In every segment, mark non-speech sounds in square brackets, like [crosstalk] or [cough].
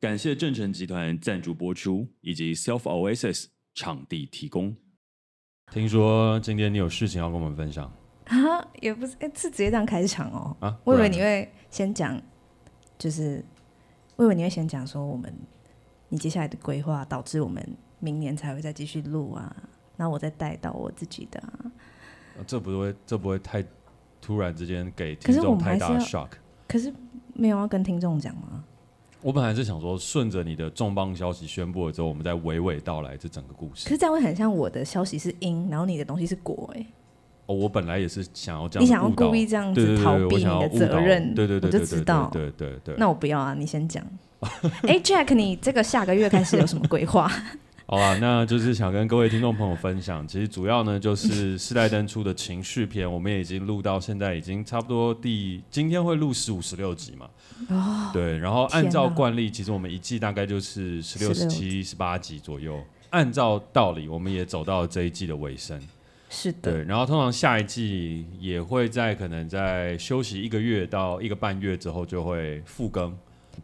感谢正成集团赞助播出，以及 Self Oasis 场地提供。听说今天你有事情要跟我们分享啊？也不是，哎，是直接这样开场哦。啊，我以为你会先讲，就是我以为你会先讲说我们你接下来的规划，导致我们明年才会再继续录啊。然后我再带到我自己的啊。啊这不会，这不会太突然之间给听众太大的 shock。可是没有要跟听众讲吗？我本来是想说，顺着你的重磅消息宣布了之后，我们再娓娓道来这整个故事。可是这样会很像我的消息是因，然后你的东西是果哎、欸。哦，我本来也是想要这样，你想要故意这样子逃避你的责任，对对对，我就知道，对对对。那我不要啊，你先讲。哎，Jack，你这个下个月开始有什么规划？好啊，那就是想跟各位听众朋友分享，其实主要呢就是世代登出的情绪片，我们也已经录到现在，已经差不多第今天会录十五、十六集嘛。哦。对，然后按照惯例，其实我们一季大概就是十六、十七、十八集左右。按照道理，我们也走到了这一季的尾声。是的。对，然后通常下一季也会在可能在休息一个月到一个半月之后就会复更，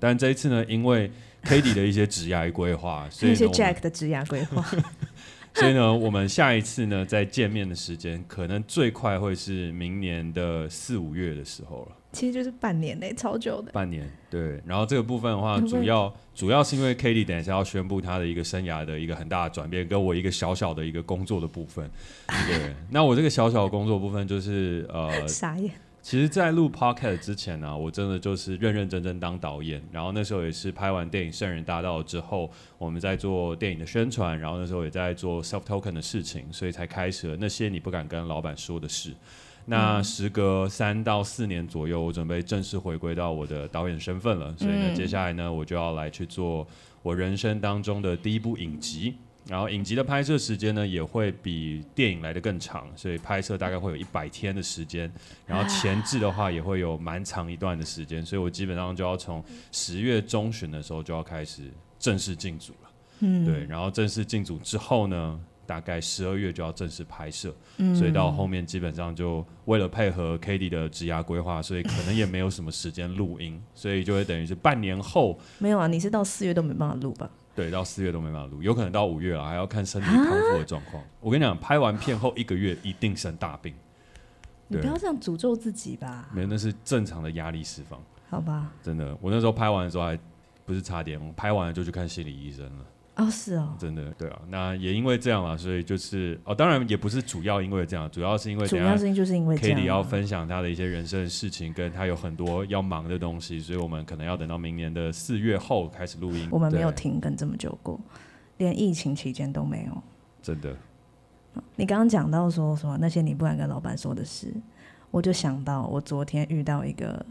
但这一次呢，因为 Cady 的一些职涯规划，所以一些 Jack 的职涯规划，[laughs] 所以呢，我们下一次呢，再见面的时间，可能最快会是明年的四五月的时候了。其实就是半年内，超久的。半年，对。然后这个部分的话，主要主要是因为 Cady 等一下要宣布他的一个生涯的一个很大的转变，跟我一个小小的一个工作的部分。对。[laughs] 那我这个小小的工作部分就是呃，[laughs] 傻眼。其实，在录 podcast 之前呢、啊，我真的就是认认真真当导演。然后那时候也是拍完电影《圣人大道》之后，我们在做电影的宣传，然后那时候也在做 self token 的事情，所以才开始了那些你不敢跟老板说的事。那时隔三到四年左右，我准备正式回归到我的导演身份了。所以呢，接下来呢，我就要来去做我人生当中的第一部影集。然后影集的拍摄时间呢，也会比电影来的更长，所以拍摄大概会有一百天的时间。然后前置的话，也会有蛮长一段的时间，所以我基本上就要从十月中旬的时候就要开始正式进组了。嗯，对。然后正式进组之后呢，大概十二月就要正式拍摄。嗯，所以到后面基本上就为了配合 Cady 的职涯规划，所以可能也没有什么时间录音，所以就会等于是半年后。没有啊，你是到四月都没办法录吧？对，到四月都没办法录，有可能到五月了，还要看身体康复的状况。我跟你讲，拍完片后一个月一定生大病。你不要这样诅咒自己吧。没有，那是正常的压力释放。好吧。真的，我那时候拍完的时候还不是差点，我拍完了就去看心理医生了。哦，是哦，真的，对啊，那也因为这样嘛，所以就是哦，当然也不是主要因为这样，主要是因为主要是就是因为 Cady 要分享他的一些人生的事情，跟他有很多要忙的东西，所以我们可能要等到明年的四月后开始录音。我们没有停更这么久过，连疫情期间都没有。真的，你刚刚讲到说什么那些你不敢跟老板说的事，我就想到我昨天遇到一个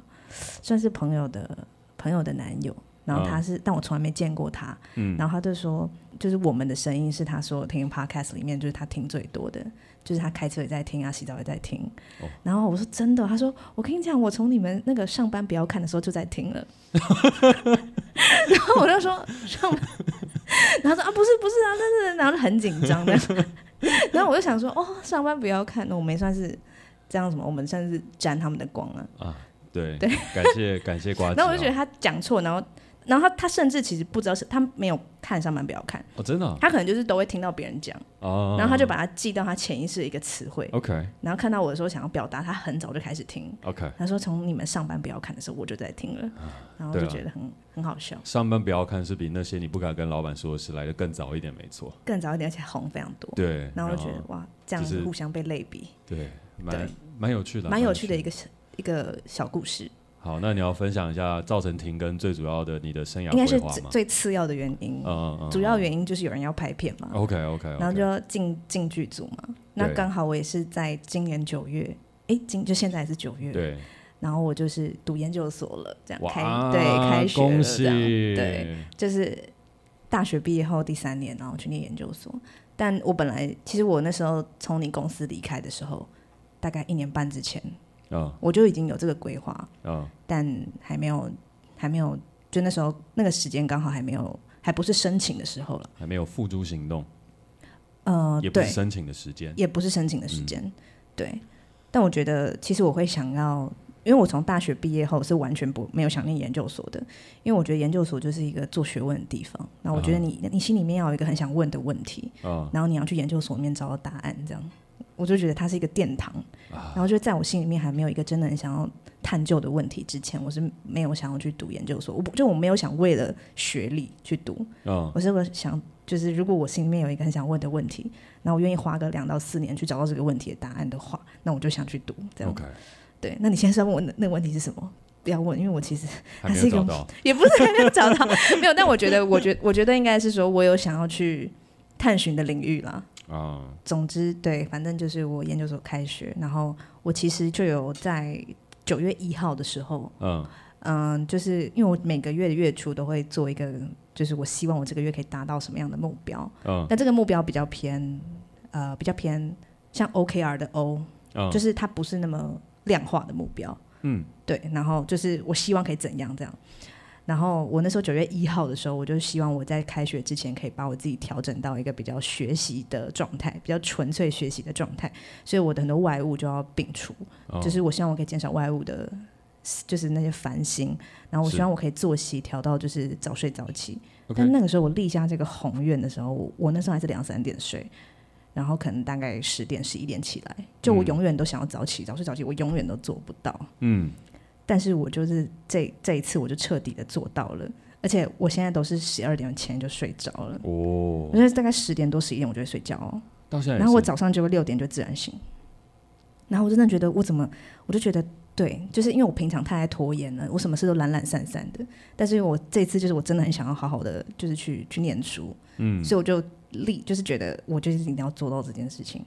算是朋友的朋友的男友。然后他是，嗯、但我从来没见过他。嗯，然后他就说，就是我们的声音是他说听 podcast 里面就是他听最多的，就是他开车也在听啊，洗澡也在听。哦、然后我说真的，他说我跟你讲，我从你们那个上班不要看的时候就在听了。[laughs] 然后我就说上班，然后说啊不是不是啊，但是然后就很紧张的。[laughs] 然后我就想说哦，上班不要看，那我没算是这样什么，我们算是沾他们的光啊。啊，对对，感谢感谢瓜 [laughs] 子。然后我就觉得他讲错，然后。然后他他甚至其实不知道是他没有看上班不要看。哦，真的，他可能就是都会听到别人讲哦，然后他就把它记到他潜意识的一个词汇，OK，然后看到我的时候想要表达，他很早就开始听，OK，他说从你们上班不要看的时候我就在听了，然后就觉得很很好笑。上班不要看是比那些你不敢跟老板说的事来的更早一点，没错，更早一点而且红非常多，对，然后我就觉得哇，这样子互相被类比，对，蛮蛮有趣的，蛮有趣的一个一个小故事。好，那你要分享一下造成停更最主要的你的生涯？应该是最最次要的原因。嗯嗯嗯。主要原因就是有人要拍片嘛。OK OK, okay。然后就要进进剧组嘛。那刚好我也是在今年九月，哎，今就现在是九月。对。然后我就是读研究所了，这样开对开学了，恭喜。对，就是大学毕业后第三年，然后去念研究所。但我本来其实我那时候从你公司离开的时候，大概一年半之前。Oh. 我就已经有这个规划，oh. 但还没有，还没有，就那时候那个时间刚好还没有，还不是申请的时候了，还没有付诸行动，呃，也不是申请的时间，也不是申请的时间，嗯、对。但我觉得，其实我会想要因为我从大学毕业后是完全不没有想念研究所的，因为我觉得研究所就是一个做学问的地方。那我觉得你、uh -huh. 你心里面要有一个很想问的问题，uh -huh. 然后你要去研究所里面找到答案，这样我就觉得它是一个殿堂。Uh. 然后就在我心里面还没有一个真的很想要探究的问题之前，我是没有想要去读研究所。我不就我没有想为了学历去读，uh. 我是我想就是如果我心里面有一个很想问的问题，那我愿意花个两到四年去找到这个问题的答案的话，那我就想去读这样。对，那你现在是要问的那个问题是什么？不要问，因为我其实还是一个，[laughs] 也不是还没有找到，没有。但我觉得，我觉我觉得应该是说我有想要去探寻的领域啦。啊、嗯，总之，对，反正就是我研究所开学，然后我其实就有在九月一号的时候，嗯。嗯，就是因为我每个月的月初都会做一个，就是我希望我这个月可以达到什么样的目标。嗯，但这个目标比较偏，呃，比较偏像 OKR 的 O，嗯，就是它不是那么。量化的目标，嗯，对，然后就是我希望可以怎样这样，然后我那时候九月一号的时候，我就希望我在开学之前可以把我自己调整到一个比较学习的状态，比较纯粹学习的状态，所以我的很多外物就要摒除，哦，就是我希望我可以减少外物的，就是那些烦心，然后我希望我可以作息调到就是早睡早起，但那个时候我立下这个宏愿的时候，我，我那时候还是两三点睡。然后可能大概十点十一点起来，就我永远都想要早起，嗯、早睡早起，我永远都做不到。嗯，但是我就是这这一次我就彻底的做到了，而且我现在都是十二点前就睡着了。哦，我现在大概十点多十一点我就会睡觉哦。到现在，然后我早上就会六点就自然醒。然后我真的觉得我怎么，我就觉得对，就是因为我平常太爱拖延了，我什么事都懒懒散散的。但是因为我这次就是我真的很想要好好的，就是去去念书。嗯，所以我就。立就是觉得我就是一定要做到这件事情，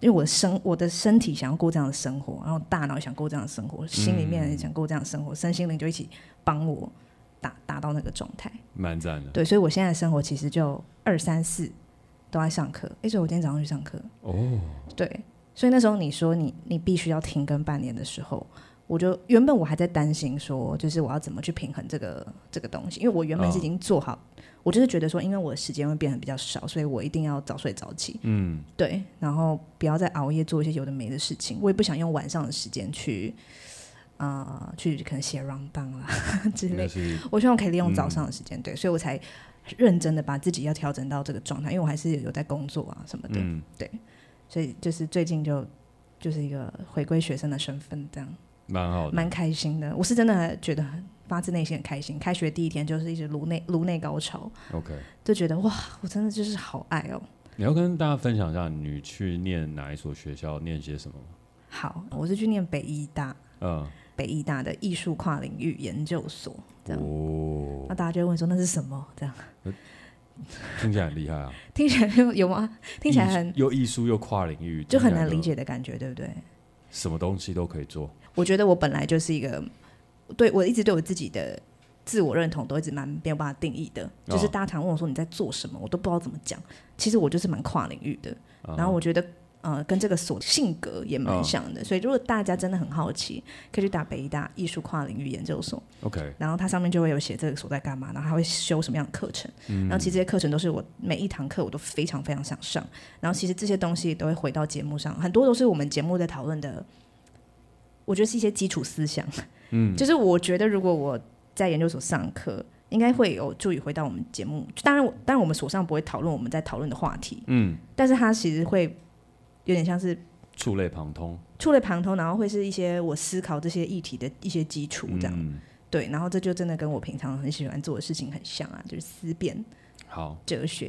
因为我的身我的身体想要过这样的生活，然后大脑想过这样的生活，心里面也想过这样的生活，嗯、身心灵就一起帮我达达到那个状态，蛮赞的。对，所以我现在的生活其实就二三四都在上课。哎，所以我今天早上去上课。哦，对，所以那时候你说你你必须要停更半年的时候，我就原本我还在担心说，就是我要怎么去平衡这个这个东西，因为我原本是已经做好。哦我就是觉得说，因为我的时间会变得比较少，所以我一定要早睡早起。嗯，对，然后不要再熬夜做一些有的没的事情。我也不想用晚上的时间去，啊、呃，去可能写 rundown 啦 [laughs] 之类。我希望可以利用早上的时间、嗯，对，所以我才认真的把自己要调整到这个状态，因为我还是有在工作啊什么的。嗯，对，所以就是最近就就是一个回归学生的身份，这样蛮好的，蛮开心的。我是真的觉得很。发自内心很开心，开学第一天就是一直颅内颅内高潮，OK，就觉得哇，我真的就是好爱哦。你要跟大家分享一下，你去念哪一所学校，念些什么？好，我是去念北医大，嗯，北医大的艺术跨领域研究所，这样。哦，那大家就会问说那是什么？这样，听起来很厉害啊。[laughs] 听起来有有吗？听起来很又艺术又跨领域，就很难理解的感觉，对不对？什么东西都可以做。我觉得我本来就是一个。对，我一直对我自己的自我认同都一直蛮没有办法定义的，就是大家常问我说你在做什么，我都不知道怎么讲。其实我就是蛮跨领域的，然后我觉得呃跟这个所性格也蛮像的，所以如果大家真的很好奇，可以去打北艺大艺术跨领域研究所，OK，然后它上面就会有写这个所在干嘛，然后还会修什么样的课程，然后其实这些课程都是我每一堂课我都非常非常想上，然后其实这些东西都会回到节目上，很多都是我们节目在讨论的，我觉得是一些基础思想。嗯，就是我觉得如果我在研究所上课，应该会有助于回到我们节目。当然，当然我们所上不会讨论我们在讨论的话题，嗯，但是它其实会有点像是触类旁通，触类旁通，然后会是一些我思考这些议题的一些基础，这样、嗯，对。然后这就真的跟我平常很喜欢做的事情很像啊，就是思辨、好哲学、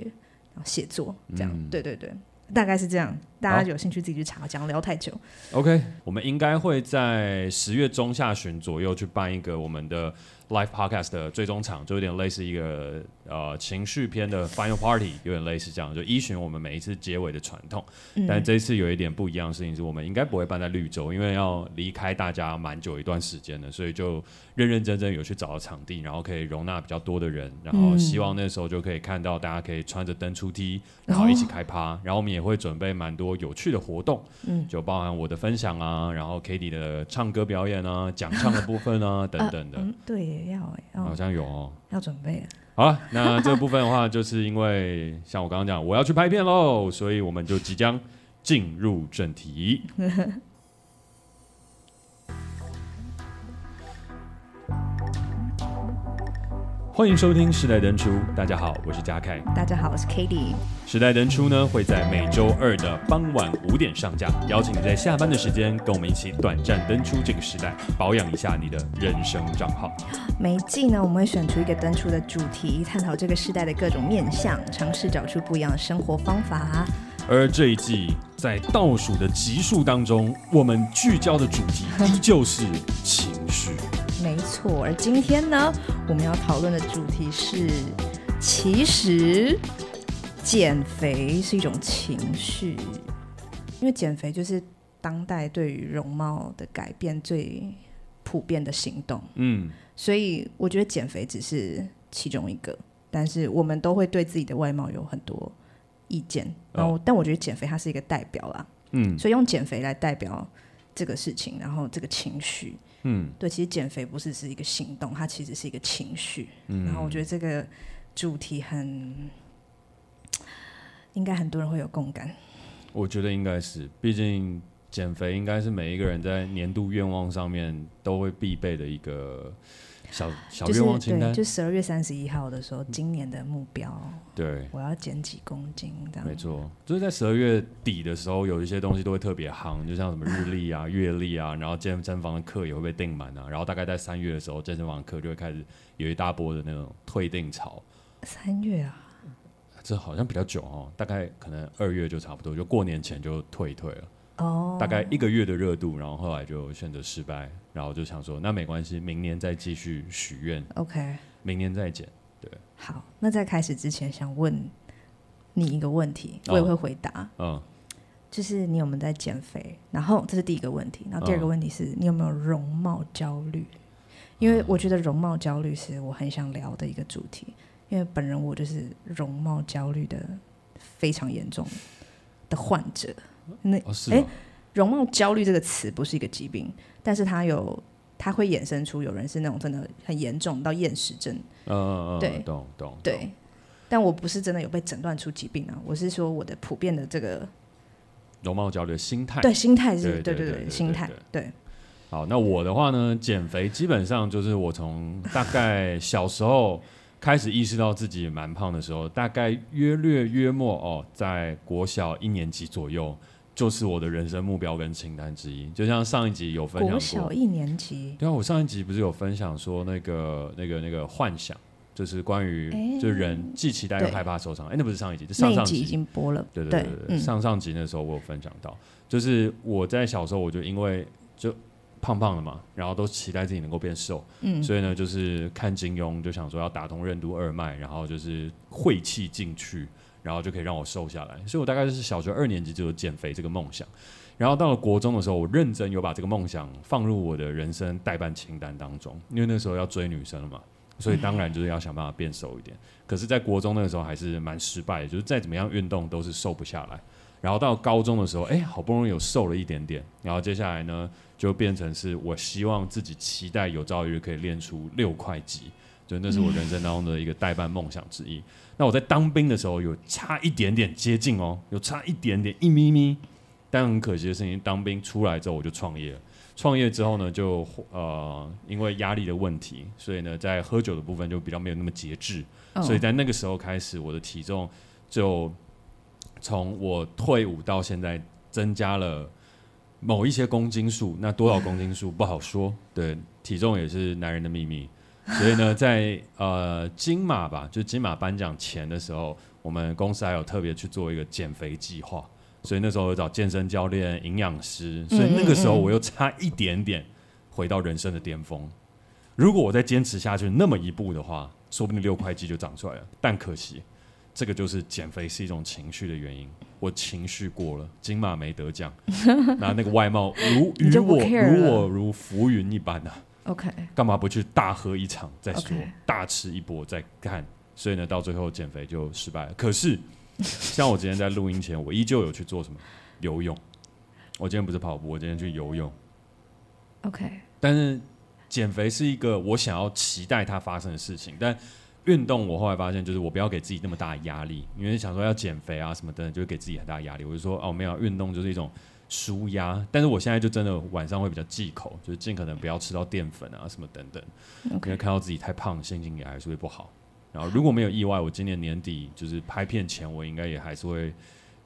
然后写作这样、嗯，对对对。大概是这样，大家有兴趣自己去查，讲聊太久。OK，我们应该会在十月中下旬左右去办一个我们的 Live Podcast 的最终场，就有点类似一个呃情绪片的 Final Party，有点类似这样，就依循我们每一次结尾的传统。嗯。但这一次有一点不一样的事情是，我们应该不会办在绿洲，因为要离开大家蛮久一段时间的，所以就认认真真有去找到场地，然后可以容纳比较多的人，然后希望那时候就可以看到大家可以穿着灯出梯，然后一起开趴，哦。然后我们也会准备蛮多有趣的活动，嗯，就包含我的分享啊，然后 k a t i e 的唱歌表演啊，讲唱的部分啊 [laughs] 等等的。啊嗯、对。要哎，好像有哦，要准备了。好了，那这部分的话，就是因为像我刚刚讲，我要去拍片喽，所以我们就即将进入正题。[laughs] 欢迎收听《时代登出》，大家好，我是嘉凯。大家好，我是 Cady。《时代登出》呢会在每周二的傍晚五点上架，邀请你在下班的时间跟我们一起短暂登出这个时代，保养一下你的人生账号。每季呢，我们会选出一个登出的主题，探讨这个时代的各种面向，尝试找出不一样的生活方法。而这一季在倒数的集数当中，我们聚焦的主题依旧是情绪。没错，而今天呢，我们要讨论的主题是，其实减肥是一种情绪，因为减肥就是当代对于容貌的改变最普遍的行动。嗯，所以我觉得减肥只是其中一个，但是我们都会对自己的外貌有很多意见。然后，但我觉得减肥它是一个代表啦。嗯，所以用减肥来代表这个事情，然后这个情绪。嗯，对，其实减肥不是是一个行动，它其实是一个情绪。嗯，然后我觉得这个主题很，应该很多人会有共感。我觉得应该是，毕竟减肥应该是每一个人在年度愿望上面都会必备的一个。小小愿望清单，就十二月三十一号的时候，今年的目标，对，我要减几公斤，这样没错。就是在十二月底的时候，有一些东西都会特别夯，就像什么日历啊、月历啊，然后健身房的课也会被订满啊。然后大概在三月的时候，健身房的课就会开始有一大波的那种退订潮。三月啊，这好像比较久哦，大概可能二月就差不多，就过年前就退一退了。哦，oh. 大概一个月的热度，然后后来就选择失败，然后就想说那没关系，明年再继续许愿。OK，明年再减。对，好，那在开始之前想问你一个问题，我也会回答。嗯，oh. oh. 就是你有没有在减肥？然后这是第一个问题，然后第二个问题是你有没有容貌焦虑？因为我觉得容貌焦虑是我很想聊的一个主题，因为本人我就是容貌焦虑的非常严重的患者。那哎、容貌焦虑这个词不是一个疾病，但是它有，它会衍生出有人是那种真的很严重到厌食症。嗯嗯嗯，对，懂懂。对，但我不是真的有被诊断出疾病啊，我是说我的普遍的这个容貌焦虑的心态。对，心态是，对对对，心态对。好，那我的话呢，减肥基本上就是我从大概小时候。开始意识到自己蛮胖的时候，大概约略约莫哦，在国小一年级左右，就是我的人生目标跟清单之一。就像上一集有分享过，国小一年级，对啊，我上一集不是有分享说那个那个那个幻想，就是关于就是人既期待又害怕受伤。哎、欸，那不是上一集，是上上集已经播了。对对对对，对上上集那时候我有分享到，就是我在小时候我就因为就。胖胖的嘛，然后都期待自己能够变瘦，嗯，所以呢，就是看金庸就想说要打通任督二脉，然后就是晦气进去，然后就可以让我瘦下来。所以我大概是小学二年级就有减肥这个梦想，然后到了国中的时候，我认真有把这个梦想放入我的人生代办清单当中，因为那时候要追女生了嘛，所以当然就是要想办法变瘦一点。可是，在国中那个时候还是蛮失败的，就是再怎么样运动都是瘦不下来。然后到高中的时候，哎，好不容易有瘦了一点点，然后接下来呢，就变成是我希望自己期待有朝一日可以练出六块肌，就那是我人生当中的一个代办梦想之一。嗯、那我在当兵的时候有差一点点接近哦，有差一点点一咪咪，但很可惜的事情，当兵出来之后我就创业了。创业之后呢，就呃因为压力的问题，所以呢在喝酒的部分就比较没有那么节制，哦、所以在那个时候开始，我的体重就从我退伍到现在增加了。某一些公斤数，那多少公斤数不好说。对，体重也是男人的秘密。所以呢，在呃金马吧，就金马颁奖前的时候，我们公司还有特别去做一个减肥计划。所以那时候有找健身教练、营养师。所以那个时候我又差一点点回到人生的巅峰。如果我再坚持下去那么一步的话，说不定六块肌就长出来了。但可惜。这个就是减肥是一种情绪的原因，我情绪过了，金马没得奖，[laughs] 那那个外貌如与我如我如浮云一般啊。OK，干嘛不去大喝一场再说.大吃一波再看？所以呢，到最后减肥就失败了。可是，[laughs] 像我今天在录音前，我依旧有去做什么游泳。我今天不是跑步，我今天去游泳。OK，但是减肥是一个我想要期待它发生的事情，但。运动，我后来发现就是我不要给自己那么大的压力，因为想说要减肥啊什么的，就会给自己很大的压力。我就说哦，没有，运动就是一种舒压。但是我现在就真的晚上会比较忌口，就是尽可能不要吃到淀粉啊什么等等.因为看到自己太胖，心情也还是会不好。然后如果没有意外，我今年年底就是拍片前，我应该也还是会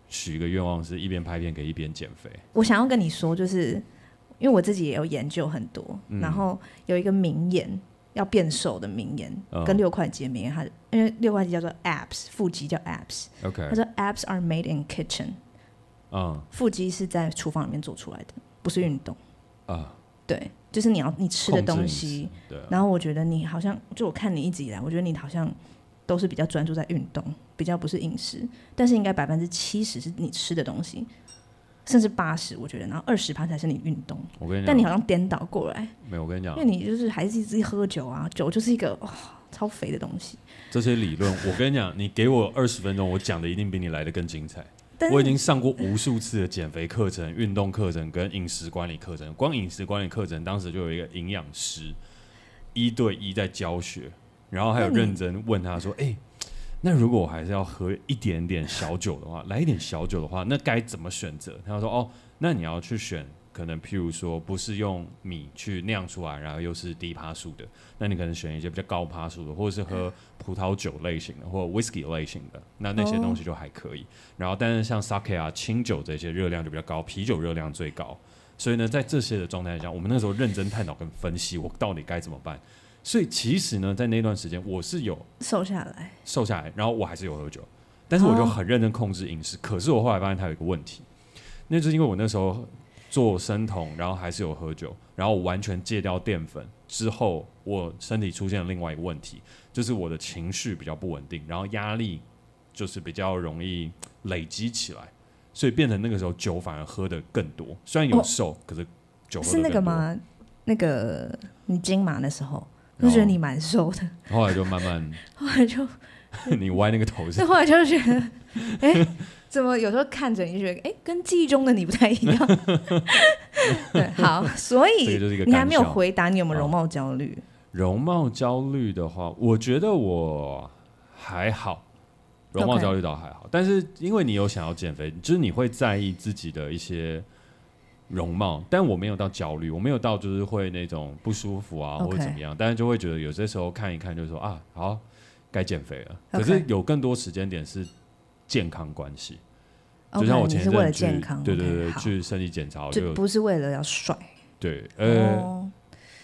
许一个愿望，是一边拍片可以一边减肥。我想要跟你说，就是因为我自己也有研究很多，嗯、然后有一个名言。要变瘦的名言，嗯、跟六块肌的名言，它因为六块肌叫做 abs，腹肌叫 abs。OK，他说 abs are made in kitchen。嗯，腹肌是在厨房里面做出来的，不是运动。啊，对，就是你要你吃的东西。对。然后我觉得你好像，就我看你一直以来，我觉得你好像都是比较专注在运动，比较不是饮食，但是应该百分之七十是你吃的东西。甚至八十，我觉得，然后二十趴才是你运动。我跟你讲，但你好像颠倒过来。没有，我跟你讲，因为你就是还是一直喝酒啊，酒就是一个、哦、超肥的东西。这些理论，我跟你讲，你给我二十分钟，我讲的一定比你来的更精彩。我已经上过无数次的减肥课程、运动课程跟饮食管理课程。光饮食管理课程，当时就有一个营养师一对一在教学，然后还有认真问他说：“哎。欸”那如果我还是要喝一点点小酒的话，来一点小酒的话，那该怎么选择？他说：“哦，那你要去选，可能譬如说不是用米去酿出来，然后又是低趴数的，那你可能选一些比较高趴数的，或者是喝葡萄酒类型的，或者 whisky 类型的，那那些东西就还可以。然后，但是像 sake 啊、清酒这些热量就比较高，啤酒热量最高。所以呢，在这些的状态下，我们那时候认真探讨跟分析，我到底该怎么办。”所以其实呢，在那段时间我是有瘦下来，瘦下来，然后我还是有喝酒，但是我就很认真控制饮食。Oh. 可是我后来发现它有一个问题，那就是因为我那时候做生酮，然后还是有喝酒，然后我完全戒掉淀粉之后，我身体出现了另外一个问题，就是我的情绪比较不稳定，然后压力就是比较容易累积起来，所以变成那个时候酒反而喝得更多。虽然有瘦，oh. 可是酒。是那个吗？那个你金马的时候。就觉得你蛮瘦的，后来就慢慢，[laughs] 后来就 [laughs] 你歪那个头，那 [laughs] 后来就觉得，哎、欸，怎么有时候看着你就觉得，哎、欸，跟记忆中的你不太一样。[laughs] 对，好，所以你还没有回答你有没有容貌焦虑？容貌焦虑的话，我觉得我还好，容貌焦虑倒还好.但是因为你有想要减肥，就是你会在意自己的一些。容貌，但我没有到焦虑，我没有到就是会那种不舒服啊.或者怎么样，但是就会觉得有些时候看一看，就是说啊，好，该减肥了。可是有更多时间点是健康关系就像我前一阵康对对对去身体检查，就不是为了要帅。对，呃，oh.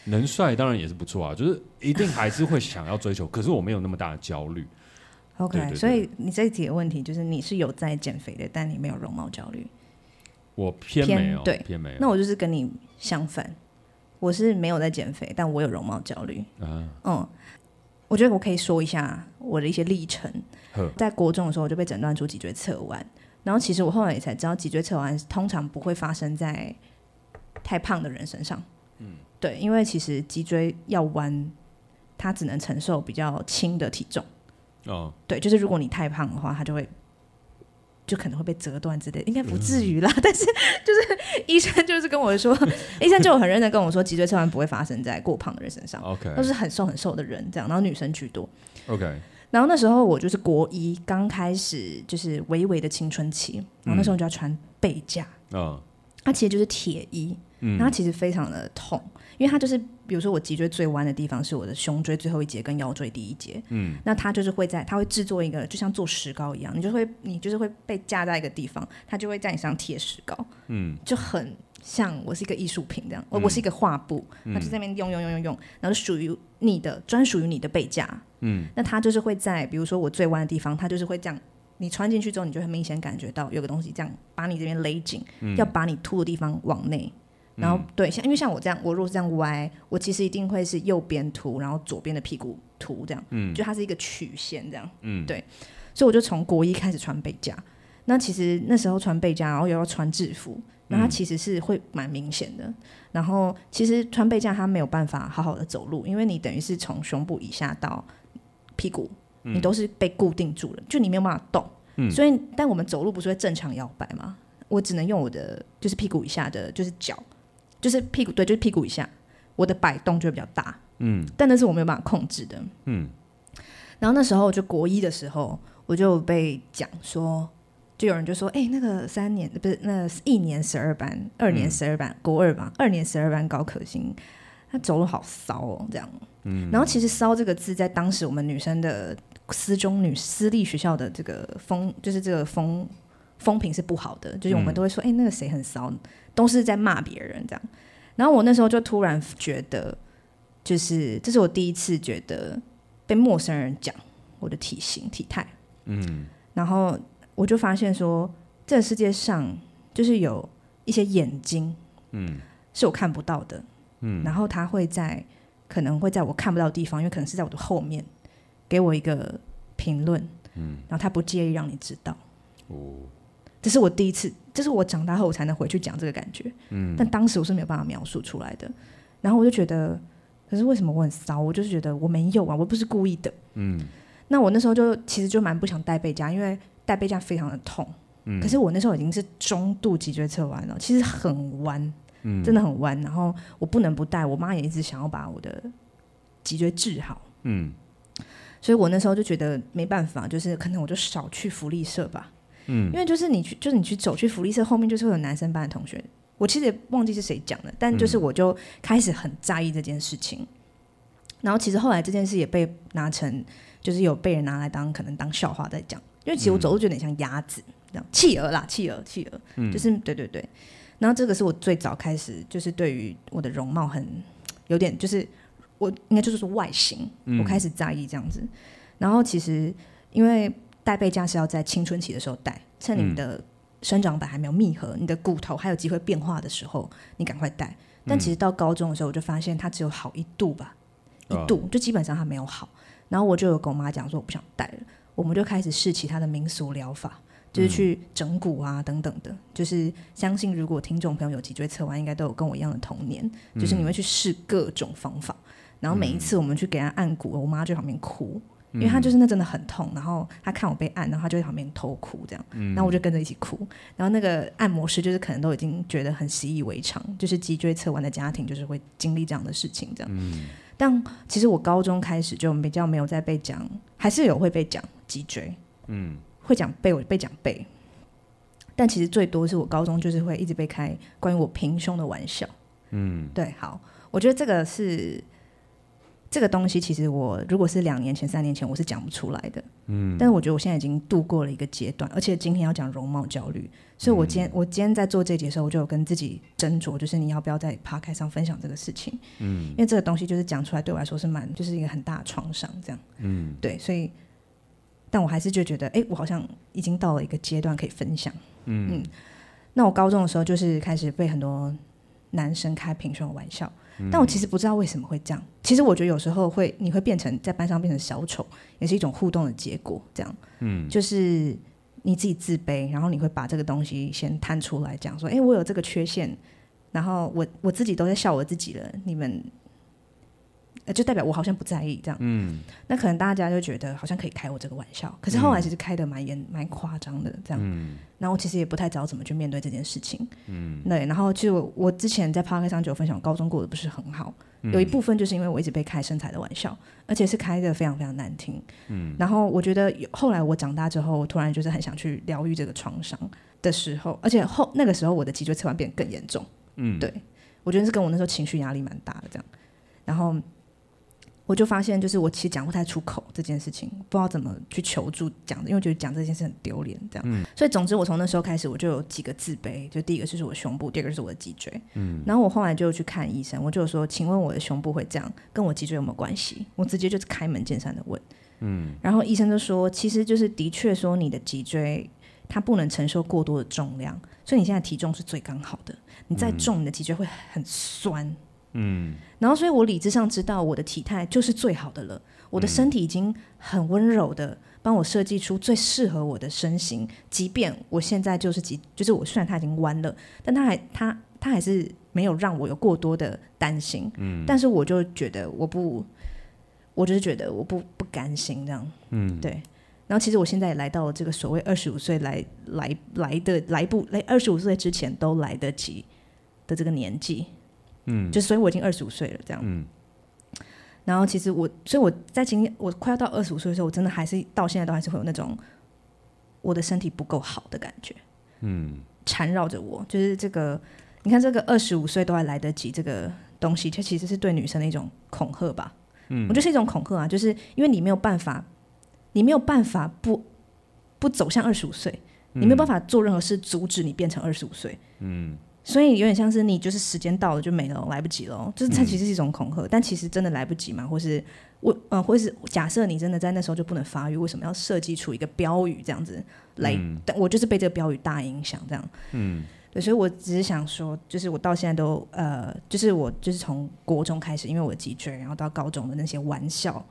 能帅当然也是不错啊，就是一定还是会想要追求，可是我没有那么大的焦虑。OK，所以你这几个问题就是你是有在减肥的，但你没有容貌焦虑。我偏没有，对，偏没有。那我就是跟你相反，我是没有在减肥，但我有容貌焦虑。啊、嗯，我觉得我可以说一下我的一些历程。在国中的时候，我就被诊断出脊椎侧弯。然后其实我后来也才知道，脊椎侧弯通常不会发生在太胖的人身上。嗯，对，因为其实脊椎要弯，它只能承受比较轻的体重。哦，对，就是如果你太胖的话，它就会。就可能会被折断之类的，应该不至于啦。嗯、[laughs] 但是就是医生就是跟我说，医生就很认真跟我说，脊椎侧弯不会发生在过胖的人身上，OK，都是很瘦很瘦的人这样，然后女生居多，OK。然后那时候我就是国一刚开始，就是微微的青春期，然后那时候就要穿背架，嗯，它其实就是铁衣，嗯，然后它其实非常的痛。因为它就是，比如说我脊椎最弯的地方是我的胸椎最后一节跟腰椎第一节，嗯，那它就是会在，它会制作一个就像做石膏一样，你就会你就是会被架在一个地方，它就会在你身上贴石膏，嗯，就很像我是一个艺术品这样，我、嗯、我是一个画布，它就在那边用用用用用，然后属于你的专属于你的背架，嗯，那它就是会在比如说我最弯的地方，它就是会这样，你穿进去之后，你就很明显感觉到有个东西这样把你这边勒紧，嗯、要把你凸的地方往内。然后对，像因为像我这样，我如果是这样歪，我其实一定会是右边凸，然后左边的屁股凸这样，嗯，就它是一个曲线这样，嗯，对，所以我就从国一开始穿背架。那其实那时候穿背架，然后又要穿制服，那它其实是会蛮明显的。嗯、然后其实穿背架它没有办法好好的走路，因为你等于是从胸部以下到屁股，你都是被固定住了，就你没有办法动。嗯，所以但我们走路不是会正常摇摆吗？我只能用我的就是屁股以下的，就是脚。就是屁股对，就是屁股以下，我的摆动就会比较大，嗯，但那是我没有办法控制的，嗯。然后那时候就国一的时候，我就被讲说，就有人就说，哎、欸，那个三年不是那一年十二班，二年十二班、嗯、国二吧，二年十二班高可欣，他走路好骚哦，这样。嗯。然后其实“骚”这个字，在当时我们女生的私中女私立学校的这个风，就是这个风风评是不好的，就是我们都会说，哎、嗯欸，那个谁很骚，都是在骂别人这样。然后我那时候就突然觉得，就是这是我第一次觉得被陌生人讲我的体型体态，嗯，然后。我就发现说，这个世界上就是有一些眼睛，嗯，是我看不到的，嗯，然后他会在可能会在我看不到的地方，因为可能是在我的后面，给我一个评论，嗯，然后他不介意让你知道，哦，这是我第一次，这是我长大后我才能回去讲这个感觉，嗯，但当时我是没有办法描述出来的，然后我就觉得，可是为什么我很骚？我就是觉得我没有啊，我不是故意的，嗯，那我那时候就其实就蛮不想带背夹，因为。带背夹非常的痛，嗯，可是我那时候已经是中度脊椎侧弯了，其实很弯，嗯，真的很弯。然后我不能不带，我妈也一直想要把我的脊椎治好，嗯，所以我那时候就觉得没办法，就是可能我就少去福利社吧，嗯，因为就是你去，就是你去走去福利社后面就是会有男生班的同学，我其实也忘记是谁讲的，但就是我就开始很在意这件事情，嗯，然后其实后来这件事也被拿成，就是有被人拿来当可能当笑话在讲。因为其实我走路就有点像鸭子，这样。企鹅啦，企鹅，企鹅，嗯，就是对对对。然后这个是我最早开始，就是对于我的容貌很有点，就是我应该就是说外形，嗯，我开始在意这样子。然后其实因为带背架是要在青春期的时候带，趁你的生长板还没有密合，你的骨头还有机会变化的时候，你赶快带。但其实到高中的时候，我就发现它只有好一度吧，一度就基本上它没有好。然后我就有跟我妈讲说，我不想带了。我们就开始试其他的民俗疗法，就是去整骨啊等等的。就是相信如果听众朋友有脊椎侧弯，应该都有跟我一样的童年，就是你会去试各种方法。然后每一次我们去给他按骨，我妈就在旁边哭，因为他就是那真的很痛。然后他看我被按，然后他就在旁边偷哭这样。然后我就跟着一起哭。然后那个按摩师就是可能都已经觉得很习以为常，就是脊椎侧弯的家庭就是会经历这样的事情这样。但其实我高中开始就比较没有再被讲，还是有会被讲脊椎，嗯，会讲背，我被讲背。但其实最多是我高中就是会一直被开关于我平胸的玩笑，嗯，对，好，我觉得这个是。这个东西其实我如果是两年前、三年前，我是讲不出来的。嗯，但是我觉得我现在已经度过了一个阶段，而且今天要讲容貌焦虑，所以我今天、嗯、我今天在做这节的时候，我就有跟自己斟酌，就是你要不要在 podcast 上分享这个事情。嗯，因为这个东西就是讲出来对我来说是蛮就是一个很大的创伤，这样。嗯，对，所以，但我还是就觉得，哎，我好像已经到了一个阶段可以分享。嗯嗯，那我高中的时候就是开始被很多男生开平胸的玩笑。但我其实不知道为什么会这样。其实我觉得有时候会，你会变成在班上变成小丑，也是一种互动的结果。这样，嗯，就是你自己自卑，然后你会把这个东西先摊出来讲说，哎，我有这个缺陷，然后我我自己都在笑我自己了，你们。就代表我好像不在意这样，嗯，那可能大家就觉得好像可以开我这个玩笑，可是后来其实开的蛮严、蛮夸张的这样，嗯，然后我其实也不太知道怎么去面对这件事情，嗯，对，然后其实我我之前在 Podcast 上就有分享，高中过得不是很好，嗯，有一部分就是因为我一直被开身材的玩笑，而且是开的非常非常难听，嗯，然后我觉得后来我长大之后，我突然就是很想去疗愈这个创伤的时候，而且后那个时候我的脊椎侧弯变得更严重，嗯，对，我觉得是跟我那时候情绪压力蛮大的这样，然后。我就发现，就是我其实讲不太出口这件事情，不知道怎么去求助讲的，因为觉得讲这件事很丢脸，这样。嗯。所以总之，我从那时候开始，我就有几个自卑，就第一个就是我胸部，第二个就是我的脊椎。嗯。然后我后来就去看医生，我就说：“请问我的胸部会这样，跟我脊椎有没有关系？”我直接就是开门见山的问。嗯。然后医生就说：“其实就是的确说你的脊椎它不能承受过多的重量，所以你现在体重是最刚好的。你再重，你的脊椎会很酸。”嗯，然后所以，我理智上知道我的体态就是最好的了。我的身体已经很温柔的帮我设计出最适合我的身形，即便我现在就是极，就是我虽然它已经弯了，但它还它它还是没有让我有过多的担心。嗯，但是我就觉得我不，我就是觉得我不不甘心这样。嗯，对。然后其实我现在也来到了这个所谓二十五岁来来来的来不来二十五岁之前都来得及的这个年纪。嗯，就所以我已经二十五岁了，这样。嗯。然后其实我，所以我在今天我快要到二十五岁的时候，我真的还是到现在都还是会有那种，我的身体不够好的感觉，嗯，缠绕着我。就是这个，你看这个二十五岁都还来得及这个东西，它其实是对女生的一种恐吓吧。嗯，我觉得是一种恐吓啊，就是因为你没有办法，你没有办法不不走向二十五岁，你没有办法做任何事阻止你变成二十五岁。嗯。所以有点像是你就是时间到了就没了，来不及了。就是它其实是一种恐吓，嗯、但其实真的来不及嘛？或是我呃，或是假设你真的在那时候就不能发育，为什么要设计出一个标语这样子来？嗯、但我就是被这个标语大影响这样。嗯，对，所以我只是想说，就是我到现在都呃，就是我就是从国中开始，因为我的脊椎，然后到高中的那些玩笑，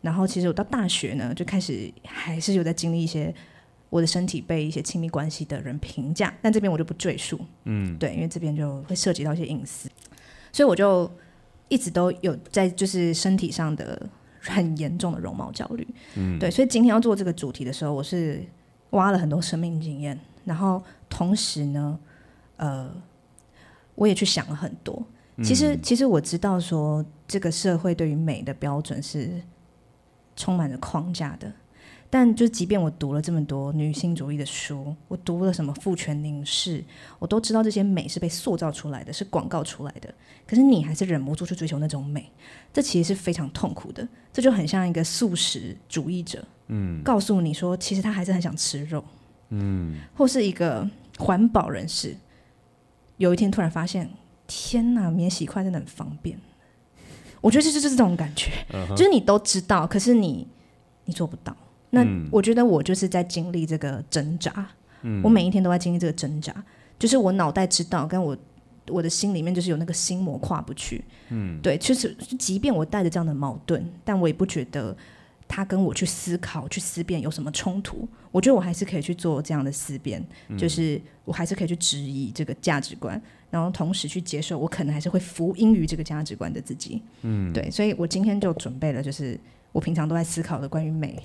然后其实我到大学呢，就开始还是有在经历一些。我的身体被一些亲密关系的人评价，但这边我就不赘述。嗯，对，因为这边就会涉及到一些隐私，所以我就一直都有在就是身体上的很严重的容貌焦虑。嗯，对，所以今天要做这个主题的时候，我是挖了很多生命经验，然后同时呢，呃，我也去想了很多。其实，其实我知道说，这个社会对于美的标准是充满着框架的。但就即便我读了这么多女性主义的书，我读了什么父权凝视，我都知道这些美是被塑造出来的，是广告出来的。可是你还是忍不住去追求那种美，这其实是非常痛苦的。这就很像一个素食主义者，嗯，告诉你说，其实他还是很想吃肉，嗯，或是一个环保人士，有一天突然发现，天哪，免洗筷真的很方便。我觉得这就是这种感觉，uh huh. 就是你都知道，可是你你做不到。那我觉得我就是在经历这个挣扎，嗯、我每一天都在经历这个挣扎，就是我脑袋知道，跟我我的心里面就是有那个心魔跨不去，嗯，对，就是即便我带着这样的矛盾，但我也不觉得他跟我去思考、去思辨有什么冲突。我觉得我还是可以去做这样的思辨，嗯、就是我还是可以去质疑这个价值观，然后同时去接受我可能还是会服膺于这个价值观的自己，嗯，对，所以我今天就准备了，就是我平常都在思考的关于美。